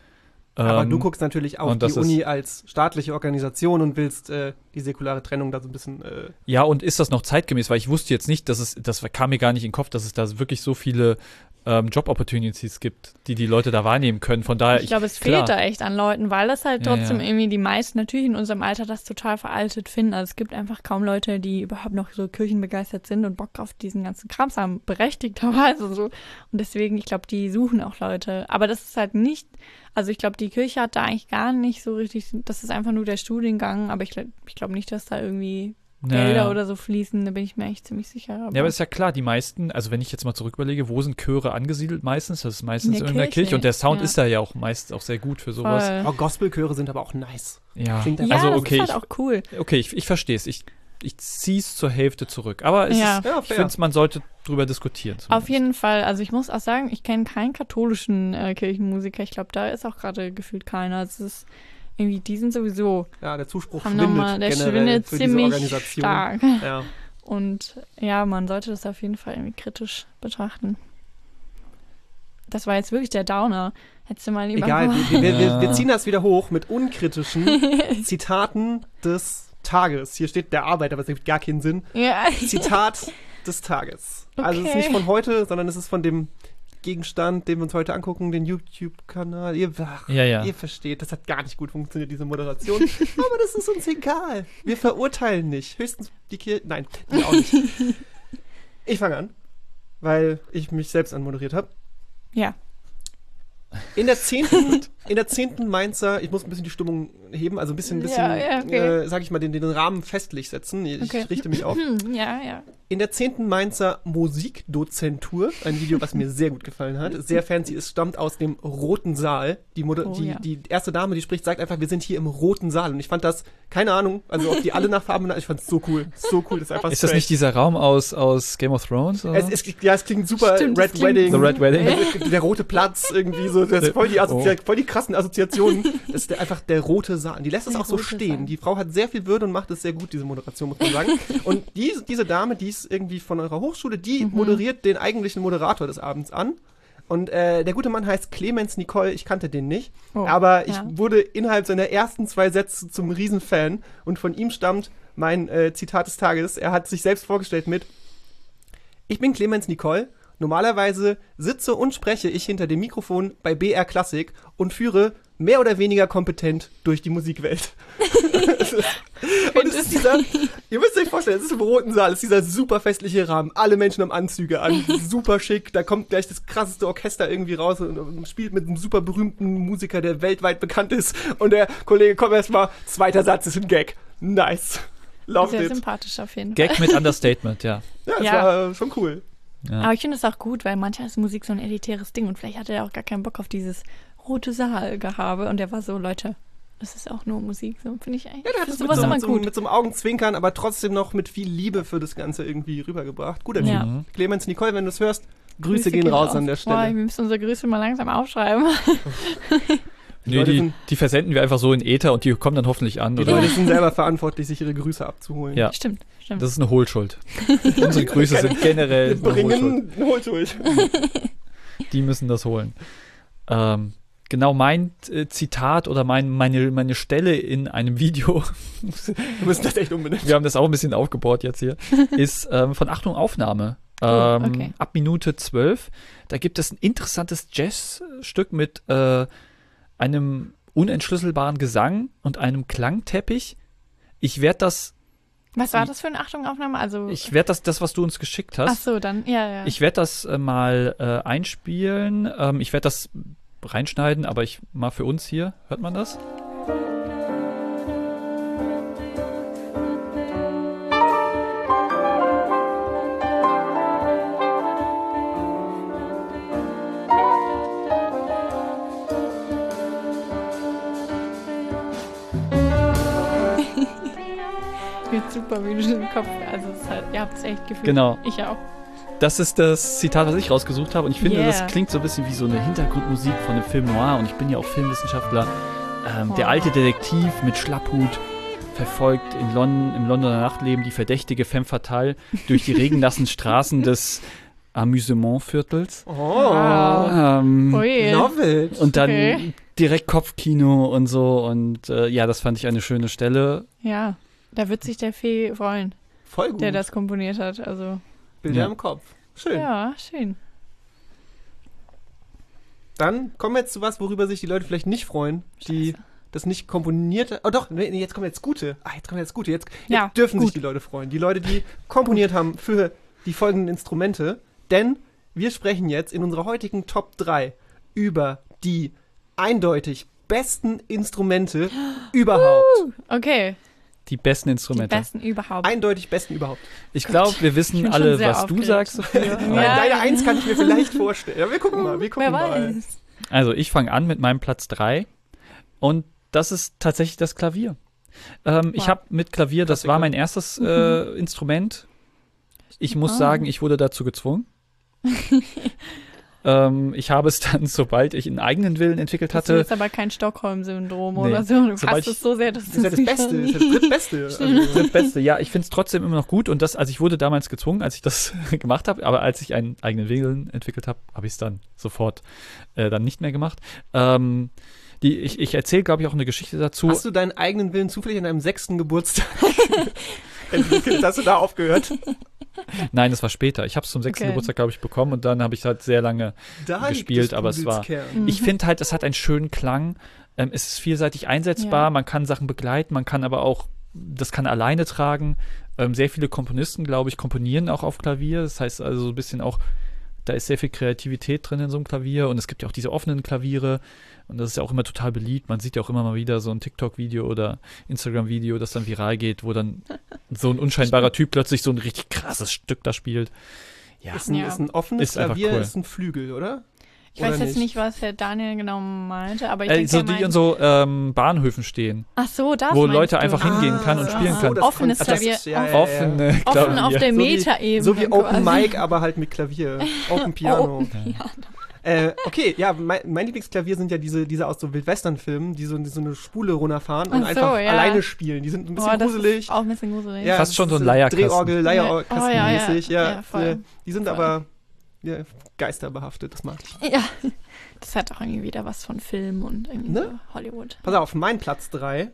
Aber ähm, du guckst natürlich auf und die Uni als staatliche Organisation und willst äh, die säkulare Trennung da so ein bisschen. Äh, Ja, und ist das noch zeitgemäß? Weil ich wusste jetzt nicht, dass es, das kam mir gar nicht in den Kopf, dass es da wirklich so viele ähm, Job-Opportunities gibt, die die Leute da wahrnehmen können. Von daher, Ich glaube, es klar. fehlt da echt an Leuten, weil das halt Ja, trotzdem ja. irgendwie die meisten natürlich in unserem Alter das total veraltet finden. Also es gibt einfach kaum Leute, die überhaupt noch so kirchenbegeistert sind und Bock auf diesen ganzen Krams haben, berechtigterweise so. Und deswegen, ich glaube, die suchen auch Leute. Aber das ist halt nicht, also ich glaube, die Kirche hat da eigentlich gar nicht so richtig, das ist einfach nur der Studiengang, aber ich, ich glaube nicht, dass da irgendwie Gelder ja. oder so fließen, da bin ich mir eigentlich ziemlich sicher. Ja, aber ist ja klar, die meisten, also wenn ich jetzt mal zurück überlege, wo sind Chöre angesiedelt meistens? Das ist meistens In der in der Kirche, Kirche und der Sound ja. ist da ja auch meist auch sehr gut für sowas. Voll. oh, Gospelchöre sind aber auch nice. Ja, Klingt Ja, also das okay, ist halt ich, auch cool. okay, ich, ich verstehe es. Ich, ich ziehe es zur Hälfte zurück. Aber es Ja. ist, Ja, ich finde, man sollte drüber diskutieren. Auf zumindest. jeden Fall. Also ich muss auch sagen, ich kenne keinen katholischen äh, Kirchenmusiker. Ich glaube, da ist auch gerade gefühlt keiner. Es ist irgendwie, die sind sowieso, Ja, der Zuspruch schwindet nochmal, der generell schwindet für diese ziemlich Organisation. stark. Ja. Und ja, man sollte das auf jeden Fall irgendwie kritisch betrachten. Das war jetzt wirklich der Downer. Hättest du mal lieber Egal, wir, wir, wir, wir ziehen das wieder hoch mit unkritischen (laughs) Zitaten des Tages. Hier steht der Arbeit, aber es ergibt gar keinen Sinn. ja. Zitat des Tages. Also es ist Okay. nicht von heute, sondern es ist von dem Gegenstand, den wir uns heute angucken, den YouTube-Kanal. Ihr, ach, Ja, ja. ihr versteht, das hat gar nicht gut funktioniert, diese Moderation. (laughs) Aber das ist uns egal. Wir verurteilen nicht. Höchstens die Kirche. Nein, die auch nicht. (laughs) Ich fange an, weil ich mich selbst anmoderiert habe. ja. In der zehnten, in der zehnten Mainzer, ich muss ein bisschen die Stimmung heben, also ein bisschen, ein bisschen, Ja, ja, okay. äh, sag ich mal, den, den Rahmen festlich setzen. Ich Okay. richte mich auf. Hm, ja, ja. In der zehnten Mainzer Musikdozentur, ein Video, was mir sehr gut gefallen hat, sehr fancy, es stammt aus dem Roten Saal. Die, Moder Oh, die, ja. die erste Dame, die spricht, sagt einfach, wir sind hier im Roten Saal. Und ich fand das, keine Ahnung, also ob die alle nach Farben ich fand es so cool, so cool, das ist einfach Ist das nicht dieser Raum aus, aus Game of Thrones? Es, es, ja, es klingt super Stimmt, Red klingt Wedding. The Red Wedding. Der rote Platz irgendwie so, das ist voll die, Assozi Oh. voll die krassen Assoziationen. (laughs) Das ist einfach der rote Saal. Und Die lässt es auch so stehen. Saal. Die Frau hat sehr viel Würde und macht es sehr gut, diese Moderation, muss man sagen. (laughs) und die, diese Dame, die ist irgendwie von eurer Hochschule, die Mhm. moderiert den eigentlichen Moderator des Abends an. Und äh, der gute Mann heißt Clemens Nicole, ich kannte den nicht. Oh, aber ich ja. wurde innerhalb seiner ersten zwei Sätze zum Riesenfan. Und von ihm stammt mein äh, Zitat des Tages. Er hat sich selbst vorgestellt mit Ich bin Clemens Nicole. Normalerweise sitze und spreche ich hinter dem Mikrofon bei BR Classic und führe mehr oder weniger kompetent durch die Musikwelt. (laughs) und es ist dieser, ihr müsst euch vorstellen, es ist im roten Saal, es ist dieser super festliche Rahmen, alle Menschen haben Anzüge an, (laughs) super schick, da kommt gleich das krasseste Orchester irgendwie raus und, und spielt mit einem super berühmten Musiker, der weltweit bekannt ist und der Kollege kommt erstmal, zweiter Satz ist ein Gag. Nice. Loved Sehr it. sympathisch auf jeden Fall. Gag mit Understatement, ja. Ja, das Ja. war schon cool. Ja. Aber ich finde es auch gut, weil manchmal ist Musik so ein elitäres Ding und vielleicht hatte er auch gar keinen Bock auf dieses rote Saalgehabe und der war so, Leute, das ist auch nur Musik. So finde ich eigentlich. Ja, der hat es mit so, immer mit, so, gut. mit so einem Augenzwinkern, aber trotzdem noch mit viel Liebe für das Ganze irgendwie rübergebracht. Guter. Ja. Clemens Nicole, wenn du es hörst, Grüße, gehen raus an der Boah, wir Stelle. müssen unsere Grüße mal langsam aufschreiben. (laughs) Nee, Leute die, sind- die versenden wir einfach so in Äther und die kommen dann hoffentlich an. Die Oder? Leute sind selber verantwortlich, sich ihre Grüße abzuholen. Ja. Stimmt, stimmt. Das ist eine Hohlschuld. (laughs) Unsere Grüße sind generell Wir eine Hohlschuld. bringen (laughs) Hohlschuld. Die müssen das holen. Ähm, genau mein äh, Zitat oder mein, meine, meine Stelle in einem Video, (laughs) Wir müssen das echt unbedingt. wir haben das auch ein bisschen aufgebaut jetzt hier, ist ähm, von Achtung Aufnahme. Oh, Ähm, okay. Ab Minute 12. Da gibt es ein interessantes Jazzstück mit äh, einem unentschlüsselbaren Gesang und einem Klangteppich. Ich werde das, Was war das für eine Achtungaufnahme? Also, ich werde das, das, was du uns geschickt ach hast, so, dann, ja, ja. Ich werde das äh, mal äh, einspielen. Ähm, ich werde das reinschneiden, aber ich mal für uns hier. Hört man das? Super, wie du den Kopf. Also, es ist halt, ihr habt es echt gefühlt. Genau. Ich auch. Das ist das Zitat, was ich rausgesucht habe. Und ich finde, Yeah. das klingt so ein bisschen wie so eine Hintergrundmusik von einem Film Noir. Und ich bin ja auch Filmwissenschaftler. Ähm, Der Oh. alte Detektiv mit Schlapphut verfolgt in London, im Londoner Nachtleben die verdächtige Femme fatale durch die regennassen Straßen (laughs) des Amusementviertels. Oh, Wow. Ähm, Ui. love it. Und dann Okay. direkt Kopfkino und so. Und äh, ja, das fand ich eine schöne Stelle. Ja, da wird sich der Fee freuen, Voll gut. der das komponiert hat. Also, Bilder Ja. im Kopf. Schön. ja, schön. Dann kommen wir jetzt zu was, worüber sich die Leute vielleicht nicht freuen, die Scheiße. das nicht komponiert Oh doch, nee, jetzt kommen jetzt gute. Ah, jetzt kommen jetzt gute. Jetzt, jetzt Ja, dürfen sich gut. die Leute freuen. Die Leute, die komponiert haben für die folgenden Instrumente. Denn wir sprechen jetzt in unserer heutigen Top 3 über die eindeutig besten Instrumente (gasps) überhaupt. Okay, Die besten die Instrumente. besten überhaupt. Eindeutig besten überhaupt. Ich glaube, wir wissen alle, was du aufgeregt. sagst, Sophia. Ja. Nein, Deine Eins kann ich mir vielleicht vorstellen. Ja, wir gucken mal, wir gucken Wer mal. weiß. Also, ich fange an mit meinem Platz 3. Und das ist tatsächlich das Klavier. Ähm, Ich habe mit Klavier, das war mein erstes äh, Instrument. Ich muss Ah. sagen, ich wurde dazu gezwungen. (laughs) ähm, ich habe es (laughs) dann, sobald ich einen eigenen Willen entwickelt Das hatte, ist aber kein Stockholm-Syndrom Nee. oder so. Du ich- es so sehr, dass Das ist ja das Beste, das ist ja das Drittbeste. (laughs) Also, das Beste. Ja, ich finde es trotzdem immer noch gut und das, also ich wurde damals gezwungen, als ich das (laughs) gemacht habe, aber als ich einen eigenen Willen entwickelt habe, habe ich es dann sofort äh, dann nicht mehr gemacht. Ähm, die, ich ich erzähle, glaube ich, auch eine Geschichte dazu. Hast du deinen eigenen Willen zufällig an deinem sechsten Geburtstag entwickelt? Hast du da aufgehört? (laughs) Nein, das war später. Ich habe es zum sechsten Okay. Geburtstag, glaube ich, bekommen und dann habe ich halt sehr lange. Da Gespielt, aber es war- Kern. Mhm. Ich finde halt, es hat einen schönen Klang. Ähm, es ist vielseitig einsetzbar. Ja. Man kann Sachen begleiten, man kann aber auch, das kann alleine tragen. Ähm, sehr viele Komponisten, glaube ich, komponieren auch auf Klavier. Das heißt also so ein bisschen auch, da ist sehr viel Kreativität drin in so einem Klavier und es gibt ja auch diese offenen Klaviere und das ist ja auch immer total beliebt. Man sieht ja auch immer mal wieder so ein TikTok-Video oder Instagram-Video, das dann viral geht, wo dann (laughs) so ein unscheinbarer Typ plötzlich so ein richtig krasses Stück da spielt. Ja, Ist ein, Ja. ist ein offenes Ist Klavier, cool. ist ein Flügel, oder? Ich weiß Oder jetzt nicht, was der Daniel genau meinte, aber ich äh, denke, so die in so ähm, Bahnhöfen stehen. Ach so, das wo Leute du. einfach hingehen kann und Ah, spielen so, kann. das Offenes das Klavier. ist- ja, ja, ja. Offene Offen auf Klavier. der So wie- Metaebene. So wie Open quasi. Mic, aber halt mit Klavier. (laughs) Open Piano. Äh, okay, ja, mein, mein Lieblingsklavier sind ja diese, diese aus so Wildwestern-Filmen, die so, die so eine Spule runterfahren und so, einfach ja. alleine spielen. Die sind ein bisschen Boah, das gruselig. Ist auch ein bisschen gruselig. Ja, Fast schon so ein Leierkasten. Drehorgel, Ja. Leierkasten Oh, ja, ja. Ja, Ja, voll. die sind Voll. aber ja, geisterbehaftet, das mag ich. Ja. Das hat auch irgendwie wieder was von Film und irgendwie Ne? so Hollywood. Pass auf, mein Platz 3,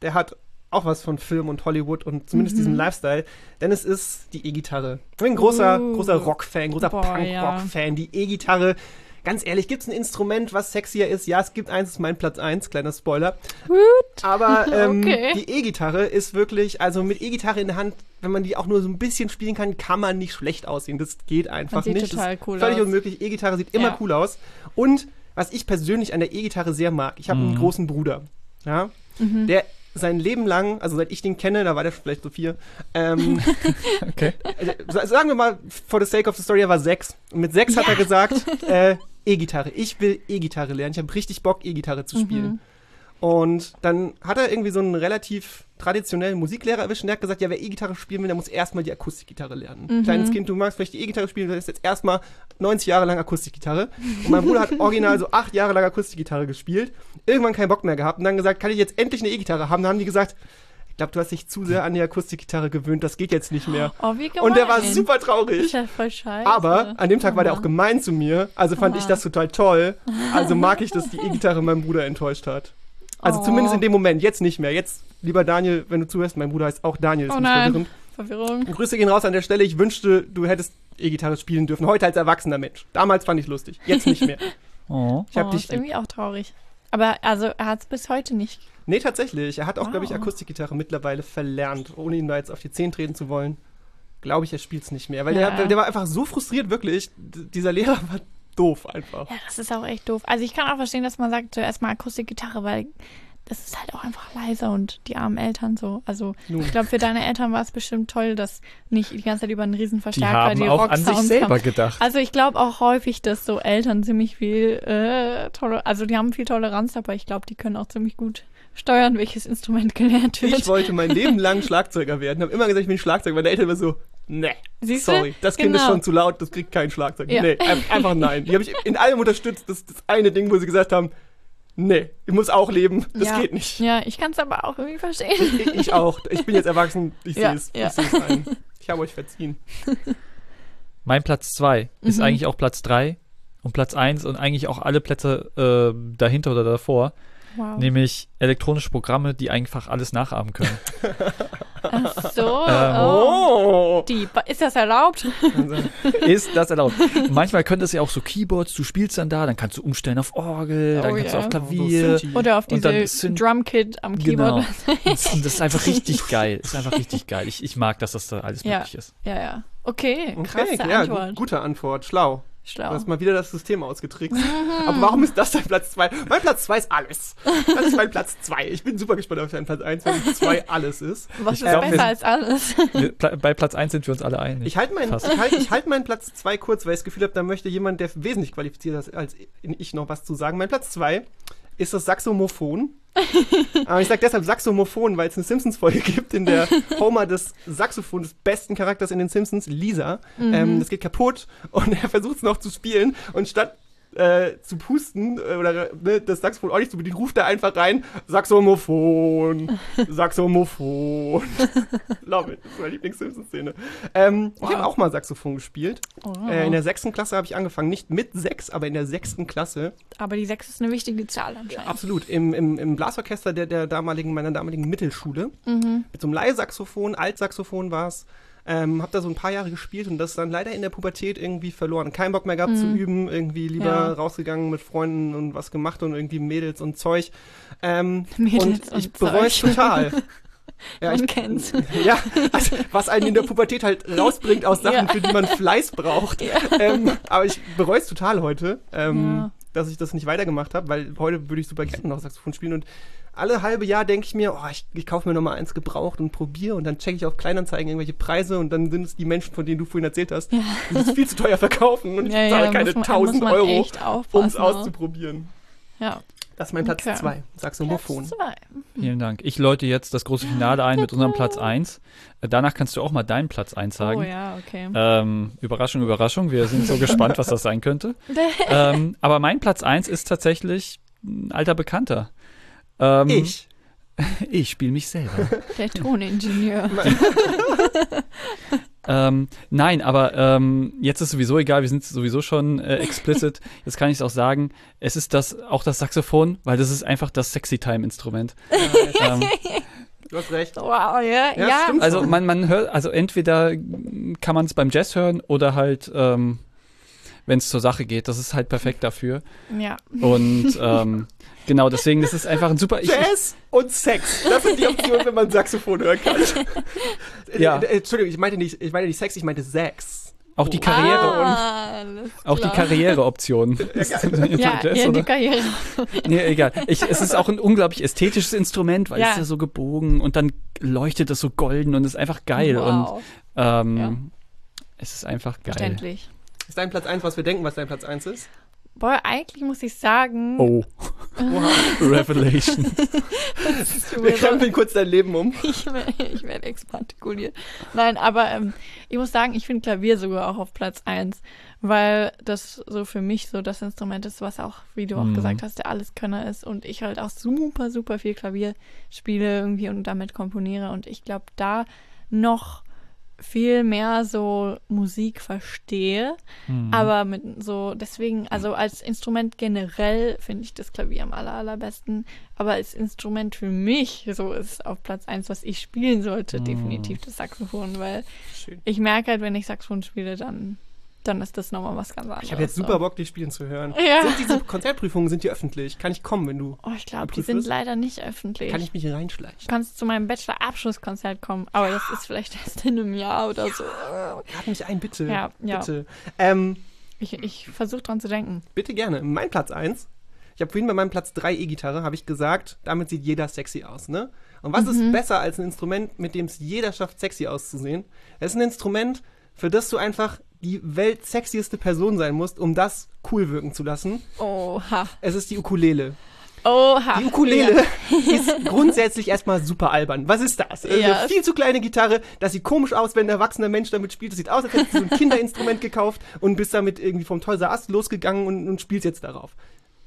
der hat auch was von Film und Hollywood und zumindest diesem Lifestyle, denn es ist die E-Gitarre. Ich bin ein großer, Uh. großer Rock-Fan, großer Punk-Rock-Fan. Die E-Gitarre, ganz ehrlich, gibt es ein Instrument, was sexier ist? Ja, es gibt eins, das ist mein Platz 1, kleiner Spoiler. Aber (laughs) ähm, Okay. die E-Gitarre ist wirklich, also mit E-Gitarre in der Hand, wenn man die auch nur so ein bisschen spielen kann, kann man nicht schlecht aussehen. Das geht einfach sieht nicht. total das ist cool völlig aus. unmöglich. E-Gitarre sieht immer Ja. cool aus. Und was ich persönlich an der E-Gitarre sehr mag, ich habe einen großen Bruder. Ja, Mhm. der sein Leben lang, also seit ich den kenne, da war der vielleicht so vier, ähm, (laughs) Okay. äh, sa- sagen wir mal, for the sake of the story, er war sechs. Und mit sechs hat er gesagt, (laughs) äh, E-Gitarre. Ich will E-Gitarre lernen. Ich habe richtig Bock, E-Gitarre zu spielen. Und dann hat er irgendwie so einen relativ traditionellen Musiklehrer erwischt und der hat gesagt, ja, wer E-Gitarre spielen will, der muss erstmal die Akustikgitarre lernen. Kleines Kind, du magst vielleicht die E-Gitarre spielen, du hast jetzt erstmal 90 Jahre lang Akustikgitarre. Und mein Bruder hat original so acht Jahre lang Akustikgitarre gespielt, irgendwann keinen Bock mehr gehabt und dann gesagt, kann ich jetzt endlich eine E-Gitarre haben? Dann haben die gesagt, ich glaube, du hast dich zu sehr an die Akustikgitarre gewöhnt, das geht jetzt nicht mehr. Oh, wie gemein. Und der war super traurig. ist ja voll scheiße. Aber an dem Tag war der auch gemein zu mir, also fand ich Aua. das total toll. Also mag ich, dass die E-Gitarre meinen Bruder enttäuscht hat. Also Oh. zumindest in dem Moment, jetzt nicht mehr. Jetzt, lieber Daniel, wenn du zuhörst, mein Bruder heißt auch Daniel, ist Oh nicht nein. verwirrend. Verwirrung. Grüße gehen raus an der Stelle. Ich wünschte, du hättest E-Gitarre spielen dürfen. Heute als erwachsener Mensch. Damals fand ich lustig. Jetzt nicht mehr. (laughs) Oh. Ich hab oh, dich ist irgendwie auch traurig. Aber also er hat es bis heute nicht. Nee, tatsächlich. Er hat auch, glaube ich, Wow. Akustikgitarre mittlerweile verlernt, ohne ihm da jetzt auf die Zehen treten zu wollen. Glaube ich, er spielt es nicht mehr. Weil Ja. der, der war einfach so frustriert, wirklich. D dieser Lehrer war doof einfach. Ja, das ist auch echt doof. Also ich kann auch verstehen, dass man sagt, zuerst mal Akustikgitarre, weil das ist halt auch einfach leiser und die armen Eltern so. Also Nun. ich glaube, für deine Eltern war es bestimmt toll, dass nicht die ganze Zeit über einen riesen Die Verstärker haben auch an sich selber kamen. gedacht. Also ich glaube auch häufig, dass so Eltern ziemlich viel äh, tolle, also die haben viel Toleranz, aber ich glaube, die können auch ziemlich gut steuern, welches Instrument (laughs) gelernt wird. Ich wollte mein Leben lang Schlagzeuger werden. Habe immer gesagt, ich bin Schlagzeuger. Meine Eltern waren so, ne, Siehst du? sorry, das Kind ist Genau. schon zu laut, das kriegt kein Schlagzeug. Ja. Nee, ein- einfach nein. Die habe ich in allem unterstützt. Das ist das eine Ding, wo sie gesagt haben, nee, ich muss auch leben, das ja. geht nicht. Ja, ich kann es aber auch irgendwie verstehen. Ich, ich auch. Ich bin jetzt erwachsen, ich Ja, sehe es. ja. Ich sehe es ein. Ich habe euch verziehen. (laughs) Mein Platz 2 ist Mhm. eigentlich auch Platz 3 und Platz 1 und eigentlich auch alle Plätze äh, dahinter oder davor, Wow. nämlich elektronische Programme, die einfach alles nachahmen können. (laughs) Ach so. Ähm, oh. Die, ist das erlaubt? ist das erlaubt? Manchmal können das ja auch so Keyboards, du spielst dann da, dann kannst du umstellen auf Orgel, dann Oh kannst ja. du auf Oh, Klavier. Oder auf Und dann diese Drumkit am Genau. Keyboard. Das das ist einfach richtig geil. Ist einfach richtig geil. Ich, ich mag, dass das da alles Ja. möglich ist. Ja, ja. Okay, Okay, krasse ja, Antwort. gu gute Antwort. Schlau. Schlau. Du hast mal wieder das System ausgetrickst. Aber warum ist das dein Platz 2? Mein Platz 2 ist alles. Das ist mein Platz 2. Ich bin super gespannt auf deinen Platz 1, weil 2 alles ist. Was ich ist glaub, besser als alles? Wir, bei Platz 1 sind wir uns alle einig. Ich halte ich halt, ich halt meinen Platz 2 kurz, weil ich das Gefühl habe, da möchte jemand, der wesentlich qualifizierter ist als ich, noch was zu sagen. Mein Platz 2 ist das Saxomophon. (laughs) Aber ich sage deshalb Saxomophon, weil es eine Simpsons-Folge gibt, in der Homer das Saxophon des besten Charakters in den Simpsons, Lisa, ähm, das geht kaputt und er versucht es noch zu spielen und statt äh, zu pusten äh, oder ne, das Saxophon ordentlich zu bedienen, ruft er einfach rein, Saxomophon, (laughs) Saxomophon. (laughs) Love it, das ist meine Lieblings-Simpsons-Szene. Ähm, Ich habe Wow. auch mal Saxophon gespielt. Oh. Äh, in der sechsten Klasse habe ich angefangen, nicht mit sechs, aber in der sechsten Klasse. Aber die 6 ist eine wichtige Zahl anscheinend. Absolut, im, im, im Blasorchester der, der damaligen, meiner damaligen Mittelschule. Mhm. Mit so einem Leihsaxophon, Altsaxophon war es. Ähm, hab da so ein paar Jahre gespielt und das dann leider in der Pubertät irgendwie verloren. Kein Bock mehr gehabt zu üben, irgendwie lieber Mhm. Ja. rausgegangen mit Freunden und was gemacht und irgendwie Mädels und Zeug. Ähm, (laughs) Mädels und ich bereue es total. (laughs) Ja, Man ich, kennt's. (laughs) ja, also, was einen in der Pubertät halt rausbringt aus Sachen, Ja. für die man Fleiß braucht. Ähm, aber ich bereue es total heute, ähm, Ja. dass ich das nicht weitergemacht habe, weil heute würde ich super gerne noch Saxophon spielen und alle halbe Jahr denke ich mir, oh, ich, ich kaufe mir noch mal eins gebraucht und probiere und dann checke ich auf Kleinanzeigen irgendwelche Preise und dann sind es die Menschen, von denen du vorhin erzählt hast, die das viel zu teuer verkaufen und ich (laughs) Ja, ja, zahle da keine man- 1000 muss man Euro, um es auch. auszuprobieren. Ja. Das ist mein Platz Okay. 2, Saxophon. Platz zwei. Vielen Dank. Ich läute jetzt das große Finale ein mit unserem Platz 1. Äh, Danach kannst du auch mal deinen Platz 1 sagen. Oh ja, okay. Ähm, Überraschung, Überraschung. Wir sind so (laughs) gespannt, was das sein könnte. (laughs) ähm, aber mein Platz 1 ist tatsächlich ein alter Bekannter. Ähm, Ich. (laughs) Ich spiele mich selber. (laughs) Der Toningenieur. (laughs) Ähm, nein, aber ähm, jetzt ist sowieso egal, wir sind sowieso schon äh, explicit. Jetzt kann ich es auch sagen. Es ist das auch das Saxophon, weil das ist einfach das Sexy-Time-Instrument. ähm, Du hast recht. Wow, ja, Ja, ja. also man, man hört, also entweder kann man es beim Jazz hören oder halt, ähm, wenn es zur Sache geht. Das ist halt perfekt dafür. ja. Und ähm, (laughs) genau, deswegen, das ist einfach ein super. Ich, Jazz und Sex. Das sind die Optionen, wenn man Saxophon hören kann. (laughs) Ja. Äh, äh, Entschuldigung, ich meinte nicht, ich meinte nicht Sex, ich meinte Sex. auch die Karriere ah, alles und auch die klar. Karriereoption. (laughs) Ja, ja, die Karriere. Nee, egal. Ich, es ist auch ein unglaublich ästhetisches Instrument, weil Ja. es ist ja so gebogen und dann leuchtet es so golden und ist einfach geil. Und Wow, ähm, Ja. es ist einfach geil. verständlich. Ist dein Platz 1, was wir denken, was dein Platz 1 ist? Boah, eigentlich muss ich sagen, Oh, (laughs) Revelation. Wir krempeln kurz dein Leben um. (laughs) ich, werde- ich werde expartikuliert. Nein, aber ähm, ich muss sagen, ich finde Klavier sogar auch auf Platz 1, weil das so für mich so das Instrument ist, was auch, wie du auch Mhm. gesagt hast, der Alleskönner ist und ich halt auch super, super viel Klavier spiele irgendwie und damit komponiere und ich glaube, da noch viel mehr so Musik verstehe, Mhm. aber mit so, deswegen, also als Instrument generell finde ich das Klavier am aller, allerbesten. Aber als Instrument für mich, so ist auf Platz eins, was ich spielen sollte, Mm. definitiv das Saxophon, weil Schön. ich merke halt, wenn ich Saxophon spiele, dann, dann ist das nochmal was ganz anderes. Ich habe jetzt super Bock, die spielen zu hören. Ja. Sind diese Konzertprüfungen, sind die öffentlich? Kann ich kommen, wenn du, Oh, ich glaube, die sind leider nicht öffentlich. kann ich mich reinschleichen? du kannst zu meinem Bachelor-Abschlusskonzert kommen, aber das ist vielleicht erst in einem Jahr oder so. Lad mich ein, bitte. Ja, ja. Bitte. Ähm, Ich, ich versuche dran zu denken. bitte gerne. Mein Platz 1. Ich habe vorhin bei meinem Platz 3 E-Gitarre, habe ich gesagt, damit sieht jeder sexy aus, ne? Und was ist besser als ein Instrument, mit dem es jeder schafft, sexy auszusehen? Es ist ein Instrument, für das du einfach die weltsexieste Person sein musst, um das cool wirken zu lassen. Oha. Es ist die Ukulele. Oha. Die Ukulele (laughs) ist grundsätzlich erstmal super albern. Was ist das? Ja. Eine viel zu kleine Gitarre, das sieht komisch aus, wenn ein erwachsener Mensch damit spielt. Das sieht aus, als hättest du so ein Kinderinstrument gekauft und bist damit irgendwie vom Toys R Us losgegangen und, und spielst jetzt darauf.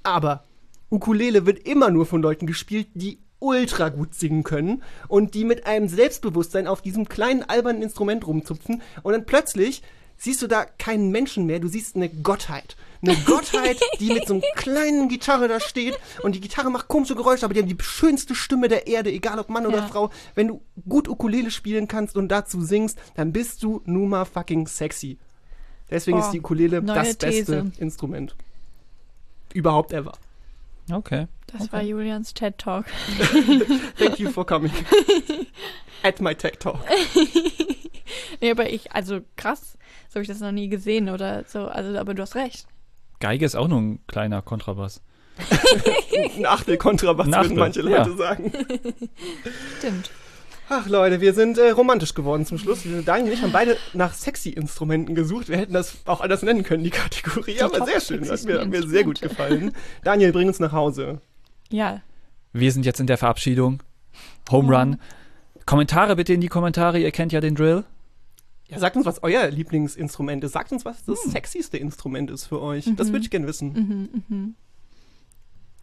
Aber Ukulele wird immer nur von Leuten gespielt, die ultra gut singen können und die mit einem Selbstbewusstsein auf diesem kleinen albernen Instrument rumzupfen und dann plötzlich siehst du da keinen Menschen mehr, du siehst eine Gottheit. Eine Gottheit, die mit so einer (laughs) kleinen Gitarre da steht und die Gitarre macht komische Geräusche, aber die haben die schönste Stimme der Erde, egal ob Mann oder Ja. Frau. Wenn du gut Ukulele spielen kannst und dazu singst, dann bist du nun mal fucking sexy. Deswegen Boah, ist die Ukulele das beste These. Instrument. Überhaupt ever. Okay. Das war Julians TED Talk. (laughs) Thank you for coming. (laughs) At my tech talk. (laughs) Nee, aber ich, also krass, so habe ich das noch nie gesehen oder so. Also, aber du hast recht. Geige ist auch nur ein kleiner Kontrabass. Ein Achtel Kontrabass, Achtel, würden manche ja. Leute sagen. Stimmt. Ach Leute, wir sind äh, romantisch geworden zum Schluss. Wir, Daniel und ich haben beide nach sexy Instrumenten gesucht. Wir hätten das auch anders nennen können, die Kategorie. Aber top sehr schön, hat mir, hat mir sehr gut gefallen. Daniel, bring uns nach Hause. Ja. Wir sind jetzt in der Verabschiedung. Home Run. Kommentare bitte in die Kommentare, ihr kennt ja den Drill. Ja, sagt uns, was euer Lieblingsinstrument ist. Sagt uns, was das sexyste Instrument ist für euch. Das würde ich gerne wissen.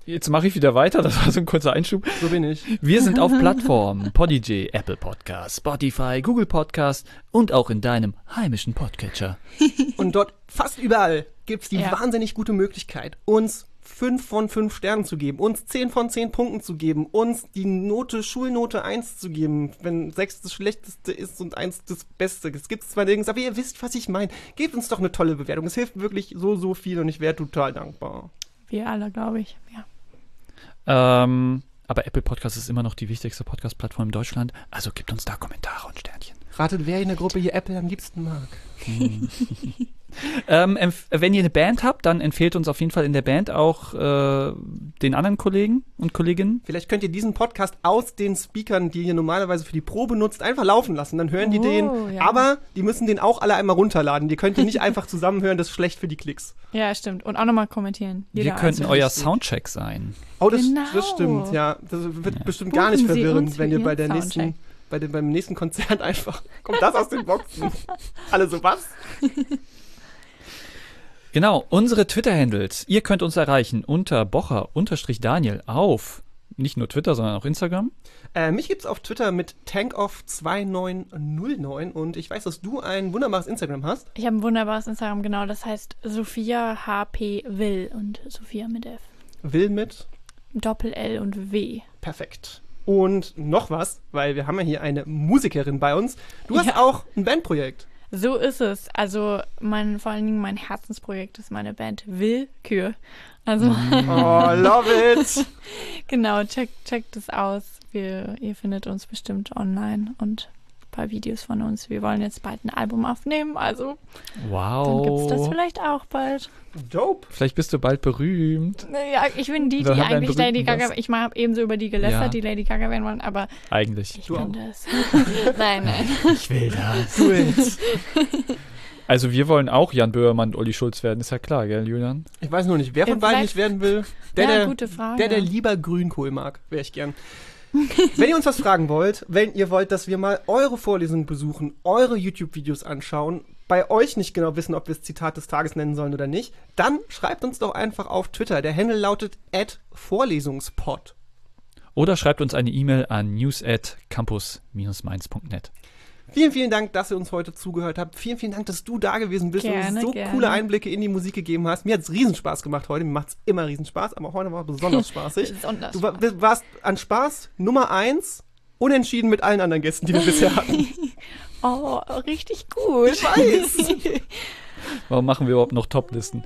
Jetzt mache ich wieder weiter, das war so ein kurzer Einschub. So bin ich. Wir sind auf (laughs) Plattformen Podigy, Apple Podcast, Spotify, Google Podcast und auch in deinem heimischen Podcatcher. (laughs) Und dort fast überall gibt es die Ja. wahnsinnig gute Möglichkeit, uns 5 von 5 Sternen zu geben, uns 10 von 10 Punkten zu geben, uns die Note, Schulnote 1 zu geben, wenn 6 das Schlechteste ist und 1 das Beste. Es gibt zwar nirgends, aber ihr wisst, was ich meine. Gebt uns doch eine tolle Bewertung. Es hilft wirklich so, so viel und ich wäre total dankbar. Wir alle, glaube ich. Ja. Ähm, aber Apple Podcast ist immer noch die wichtigste Podcast-Plattform in Deutschland, also gibt uns da Kommentare und Sternchen. Ratet, wer in der Gruppe hier Apple am liebsten mag. (laughs) Ähm, wenn ihr eine Band habt, dann empfehlt uns auf jeden Fall in der Band auch äh, den anderen Kollegen und Kolleginnen. Vielleicht könnt ihr diesen Podcast aus den Speakern, die ihr normalerweise für die Probe nutzt, einfach laufen lassen. Dann hören die Oh, den. ja. Aber die müssen den auch alle einmal runterladen. Die könnt ihr nicht (laughs) einfach zusammenhören, das ist schlecht für die Klicks. ja, stimmt. Und auch nochmal kommentieren. Wir Jeder könnten einzelne. euer richtig. Soundcheck sein. Oh, das, Genau. das stimmt, ja. Das wird Ja. bestimmt gar nicht verwirrend, wenn ihr bei der nächsten, Soundcheck. bei dem, beim nächsten Konzert (laughs) einfach kommt das aus den Boxen. (laughs) Alle so was? Genau, unsere Twitter-Handles. Ihr könnt uns erreichen unter Bocher-Daniel auf nicht nur Twitter, sondern auch Instagram. Äh, mich gibt's auf Twitter mit tankoff2909 und ich weiß, dass du ein wunderbares Instagram hast. Ich habe ein wunderbares Instagram, genau. Das heißt Sophia HP Will und Sophia mit F. Will mit Doppel L und W. perfekt. Und noch was, weil wir haben ja hier eine Musikerin bei uns. Du hast Ja. auch ein Bandprojekt. So ist es. Also mein, vor allen Dingen mein Herzensprojekt ist meine Band Willkür. Also Oh, love it. (laughs) genau, checkt checkt es aus. Wir, ihr findet uns bestimmt online und paar Videos von uns. Wir wollen jetzt bald ein Album aufnehmen, also Wow. dann gibt's das vielleicht auch bald. Dope. Vielleicht bist du bald berühmt. Ja, ich bin die, die eigentlich Lady Gaga, Gast. ich habe ebenso über die gelästert, Ja. die Lady Gaga werden wollen, aber Eigentlich. ich Du bin auch. das. (laughs) nein, nein. Ich will das. Do it. Also wir wollen auch Jan Böhmermann und Olli Schulz werden, ist ja klar, gell, Julian? Ich weiß nur nicht, wer von Ja, beiden ich werden will. Der, ja, der, gute Frage. der, der lieber Grünkohl mag, wäre ich gern. (laughs) wenn ihr uns was fragen wollt, wenn ihr wollt, dass wir mal eure Vorlesungen besuchen, eure YouTube-Videos anschauen, bei euch nicht genau wissen, ob wir das Zitat des Tages nennen sollen oder nicht, dann schreibt uns doch einfach auf Twitter. Der Handle lautet @vorlesungspod. Oder schreibt uns eine E-Mail an news at campus-mainz.net. Vielen, vielen Dank, dass ihr uns heute zugehört habt. Vielen, vielen Dank, dass du da gewesen bist und Gerne, uns so gerne. coole Einblicke in die Musik gegeben hast. Mir hat es Riesenspaß gemacht heute. Mir macht es immer Riesenspaß, aber heute war es besonders (laughs) spaßig. Besonders Du war, warst an Spaß Nummer eins, unentschieden mit allen anderen Gästen, die wir bisher hatten. (laughs) Oh, richtig gut. Ich weiß. (laughs) Warum machen wir überhaupt noch Toplisten?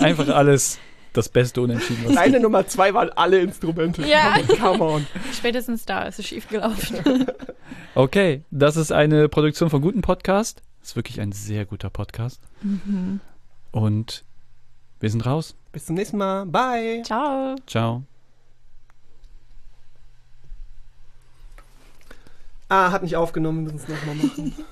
Einfach alles das Beste unentschieden. Was Deine Nummer zwei waren alle Instrumente. Ja. Come on. Spätestens da ist es schief gelaufen. (laughs) Okay, das ist eine Produktion von Guten Podcast. Ist wirklich ein sehr guter Podcast. Und wir sind raus. Bis zum nächsten Mal. Bye. Ciao. Ciao. Ah, hat nicht aufgenommen. Wir müssen es nochmal machen. (laughs)